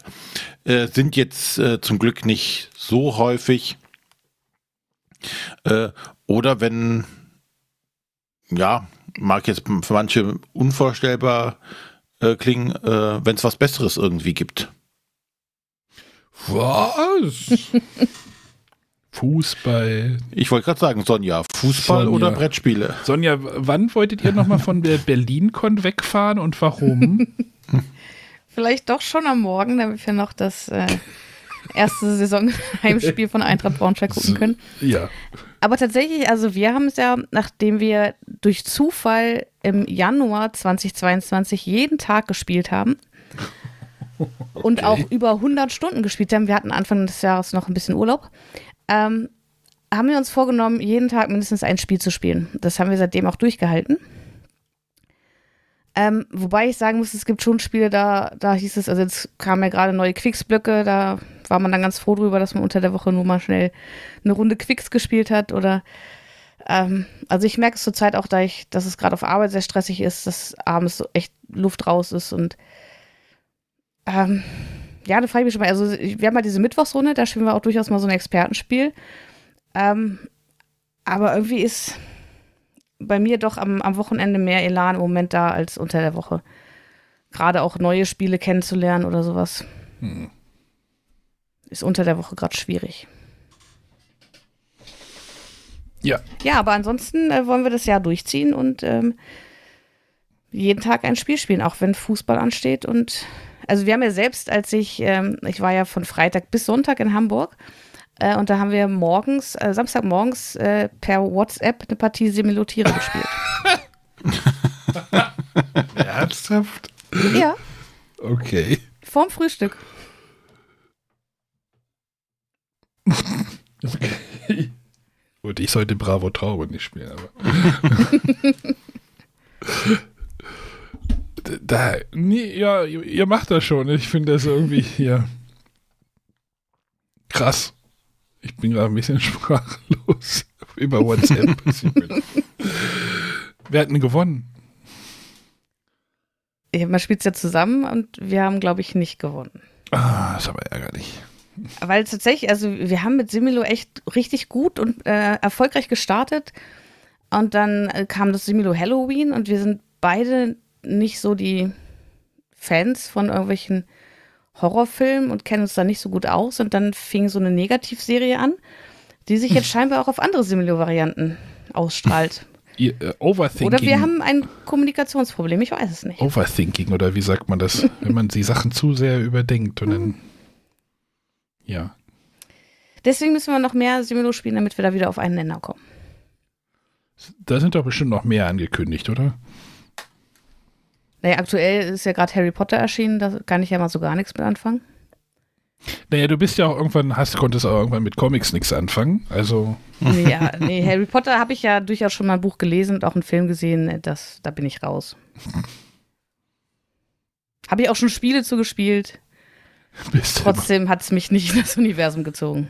äh, sind jetzt äh, zum Glück nicht so häufig. Äh, oder wenn, ja, mag jetzt für manche unvorstellbar äh, klingen, äh, wenn es was Besseres irgendwie gibt. Was? [laughs] Fußball. Ich wollte gerade sagen, Sonja, Fußball Sonja. oder Brettspiele? Sonja, wann wolltet ihr nochmal von der BerlinCon wegfahren und warum? [laughs] Vielleicht doch schon am Morgen, damit wir noch das äh, erste Saisonheimspiel von Eintracht Braunschweig gucken können. ja. Aber tatsächlich, also wir haben es ja, nachdem wir durch Zufall im Januar 2022 jeden Tag gespielt haben und auch über 100 Stunden gespielt haben, wir hatten Anfang des Jahres noch ein bisschen Urlaub, ähm, haben wir uns vorgenommen, jeden Tag mindestens ein Spiel zu spielen. Das haben wir seitdem auch durchgehalten. Ähm, wobei ich sagen muss, es gibt schon Spiele, da, da hieß es, also jetzt kamen ja gerade neue Quicks-Blöcke, da war man dann ganz froh drüber, dass man unter der Woche nur mal schnell eine Runde Quicks gespielt hat oder ähm, also ich merke es zurzeit auch, da ich, dass es gerade auf Arbeit sehr stressig ist, dass abends so echt Luft raus ist und ähm, ja, da frage ich mich schon mal, also wir haben mal diese Mittwochsrunde, da spielen wir auch durchaus mal so ein Expertenspiel. Ähm, aber irgendwie ist bei mir doch am, am Wochenende mehr Elan im Moment da als unter der Woche. Gerade auch neue Spiele kennenzulernen oder sowas. Ist unter der Woche gerade schwierig. Ja. Ja, aber ansonsten äh, wollen wir das Jahr durchziehen und ähm, jeden Tag ein Spiel spielen, auch wenn Fußball ansteht. Und also wir haben ja selbst, als ich, ähm, ich war ja von Freitag bis Sonntag in Hamburg äh, und da haben wir morgens, äh, Samstagmorgens äh, per WhatsApp eine Partie Semilotiere gespielt. [laughs] Ernsthaft? ja, Okay. vorm Frühstück. [laughs] okay. Gut, ich sollte Bravo Traube nicht spielen, aber. [laughs] da, nee, ja, ihr, macht das schon. Ich finde das irgendwie hier krass. Ich bin gerade ein bisschen [laughs] sprachlos über WhatsApp. [laughs] Wer hat denn gewonnen? Ja, Man spielt es ja zusammen und wir haben, glaube ich, nicht gewonnen. Ah, ist aber ärgerlich. Weil tatsächlich, also wir haben mit Similo echt richtig gut und äh, erfolgreich gestartet. Und dann äh, kam das Similo Halloween und wir sind beide nicht so die Fans von irgendwelchen Horrorfilmen und kennen uns da nicht so gut aus. Und dann fing so eine Negativserie an, die sich jetzt [laughs] scheinbar auch auf andere Similo-Varianten ausstrahlt. Äh, Overthinking. Oder wir haben ein Kommunikationsproblem, ich weiß es nicht. Overthinking oder wie sagt man das, [laughs] wenn man die Sachen zu sehr überdenkt und dann ja. Deswegen müssen wir noch mehr Similo spielen, damit wir da wieder auf einen Nenner kommen. Da sind doch bestimmt noch mehr angekündigt, oder? Naja, aktuell ist ja gerade Harry Potter erschienen, da kann ich ja mal so gar nichts mit anfangen. Naja, du bist ja auch irgendwann, hast, konntest auch irgendwann mit Comics nichts anfangen. Also, ja, nee, Harry Potter habe ich ja durchaus schon mal ein Buch gelesen und auch einen Film gesehen. Das, da bin ich raus. Habe ich auch schon Spiele zugespielt. [laughs] bist Trotzdem hat es mich nicht in das Universum gezogen.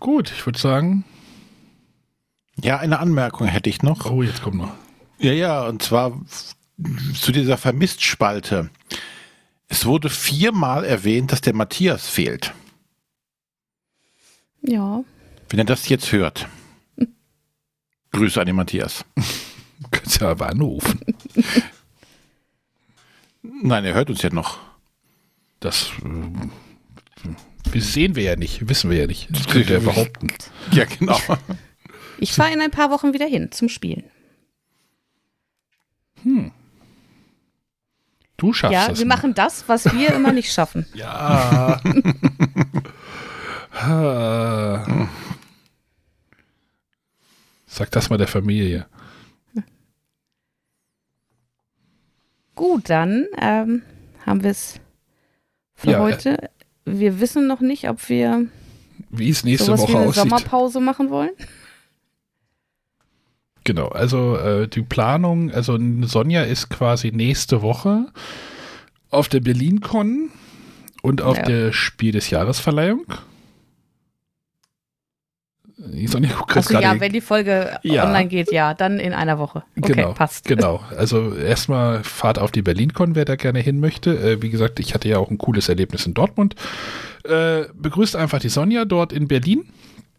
Gut, ich würde sagen, Ja, eine Anmerkung hätte ich noch. oh, jetzt kommt noch. Ja, ja, und zwar zu dieser Vermisst-Spalte. Es wurde viermal erwähnt, dass der Matthias fehlt. Ja. Wenn er das jetzt hört. [laughs] Grüße an den Matthias. [laughs] Du kannst ja aber anrufen. [laughs] Nein, er hört uns ja noch. Das das sehen wir ja nicht, wissen wir ja nicht. Das könnte er behaupten. Ja, genau. Ich fahre in ein paar Wochen wieder hin zum Spielen. Du schaffst Ja, das. wir noch. machen das, was wir immer nicht schaffen. [laughs] Ja. [laughs] Sag das mal der Familie. Gut, dann ähm, haben wir es für Ja, äh, heute. Wir wissen noch nicht, ob wir Wie es nächste sowas wie Woche eine aussieht. Sommerpause machen wollen. Genau, also äh, die Planung, also Sonja ist quasi nächste Woche auf der BerlinCon und auf Ja. der Spiel des Jahresverleihung. Sonja guckt Also ja, wenn die Folge Ja. online geht, ja, dann in einer Woche. Okay, genau, passt. Genau. [laughs] Also erstmal Fahrt auf die BerlinCon, wer da gerne hin möchte. Äh, wie gesagt, ich hatte ja auch ein cooles Erlebnis in Dortmund. Äh, begrüßt einfach die Sonja dort in Berlin.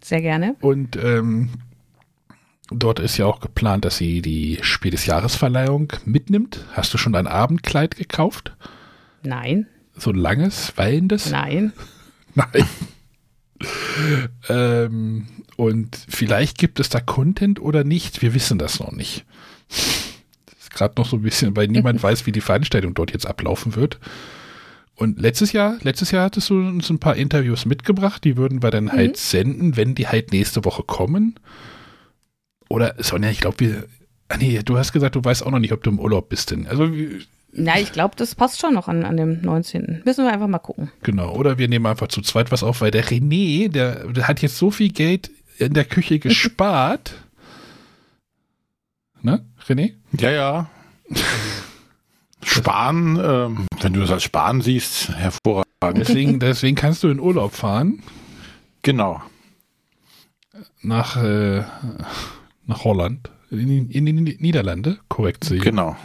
Sehr gerne. Und ähm, dort ist ja auch geplant, dass sie die Spiel des Jahresverleihung mitnimmt. Hast du schon ein Abendkleid gekauft? Nein, So ein langes, wallendes? nein. [laughs] Nein. ähm, und vielleicht gibt es da Content oder nicht. Wir wissen das noch nicht. Das ist gerade noch so ein bisschen, weil niemand [laughs] weiß, wie die Veranstaltung dort jetzt ablaufen wird. Und letztes Jahr, letztes Jahr hattest du uns ein paar Interviews mitgebracht, die würden wir dann halt senden, wenn die halt nächste Woche kommen. Oder Sonja, ich glaube, wir. Ah nee, du hast gesagt, du weißt auch noch nicht, ob du im Urlaub bist denn. Also Na, ich glaube, das passt schon noch an, an dem 19. Müssen wir einfach mal gucken. Genau, oder wir nehmen einfach zu zweit was auf, weil der René, der, der hat jetzt so viel Geld in der Küche [laughs] gespart. ne, René? Ja, ja. Sparen, ähm, wenn du das als Sparen siehst, hervorragend. Deswegen, deswegen kannst du in Urlaub fahren Genau. nach, äh, nach Holland, in, in die Niederlande, korrekt sehen. Genau.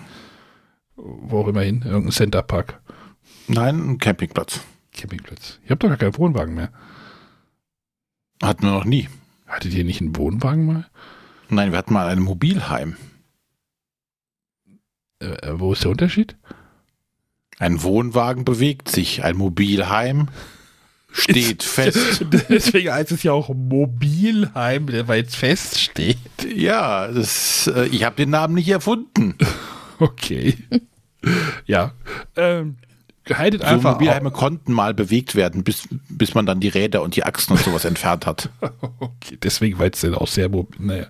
Wo auch immer hin, irgendein Centerpark, Nein, ein Campingplatz. Campingplatz. Ihr habt doch gar keinen Wohnwagen mehr. Hatten wir noch nie. Hattet ihr nicht einen Wohnwagen mal? Nein, wir hatten mal ein Mobilheim. Äh, äh, wo ist der Unterschied? Ein Wohnwagen bewegt sich, ein Mobilheim steht fest. [laughs] Deswegen heißt es ja auch Mobilheim, weil es feststeht. Ja, das, äh, ich habe den Namen nicht erfunden. [laughs] Okay. ja. Ähm, haltet So einfach Mobilheime konnten mal bewegt werden, bis, bis man dann die Räder und die Achsen und sowas entfernt hat. [laughs] Okay, deswegen, weil es dann auch sehr mobil. Naja.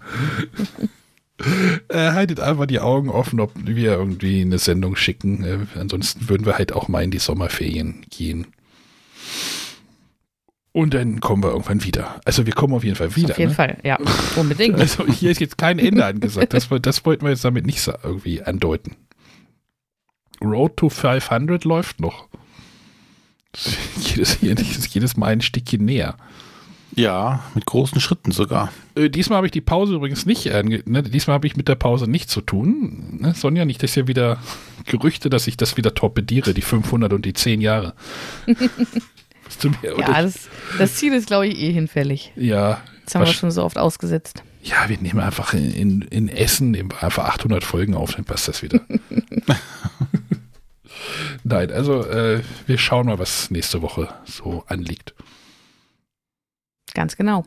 äh, haltet einfach die Augen offen, ob wir irgendwie eine Sendung schicken. Äh, ansonsten würden wir halt auch mal in die Sommerferien gehen. Und dann kommen wir irgendwann wieder. Also wir kommen auf jeden Fall wieder. Auf jeden ne? Fall, ja, [laughs] unbedingt. Also hier ist jetzt kein Ende angesagt. Das, das wollten wir jetzt damit nicht irgendwie andeuten. Road to 500 läuft noch. [laughs] Jedes, jedes, jedes Mal ein Stückchen näher. Ja, mit großen Schritten sogar. Äh, diesmal habe ich die Pause übrigens nicht, ange ne, diesmal habe ich mit der Pause nichts zu tun. Ne, Sonja, nicht, dass ja wieder Gerüchte, dass ich das wieder torpediere, die 500 und die 10 Jahre. [laughs] Was du mir- Ja, das, das Ziel ist, glaube ich, eh hinfällig. ja, Das haben wir schon so oft ausgesetzt. ja, wir nehmen einfach in, in, in Essen nehmen einfach 800 Folgen auf, dann passt das wieder. [laughs] Nein, also äh, wir schauen mal, was nächste Woche so anliegt. Ganz genau.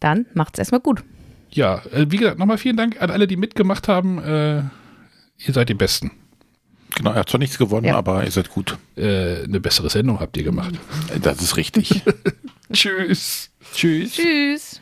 Dann macht's erstmal gut. Ja, äh, wie gesagt, nochmal vielen Dank an alle, die mitgemacht haben. Äh, ihr seid die Besten. Genau, er hat zwar nichts gewonnen, Ja. aber ihr seid gut. Äh, eine bessere Sendung habt ihr gemacht. Das ist richtig. [laughs] Tschüss. Tschüss. Tschüss.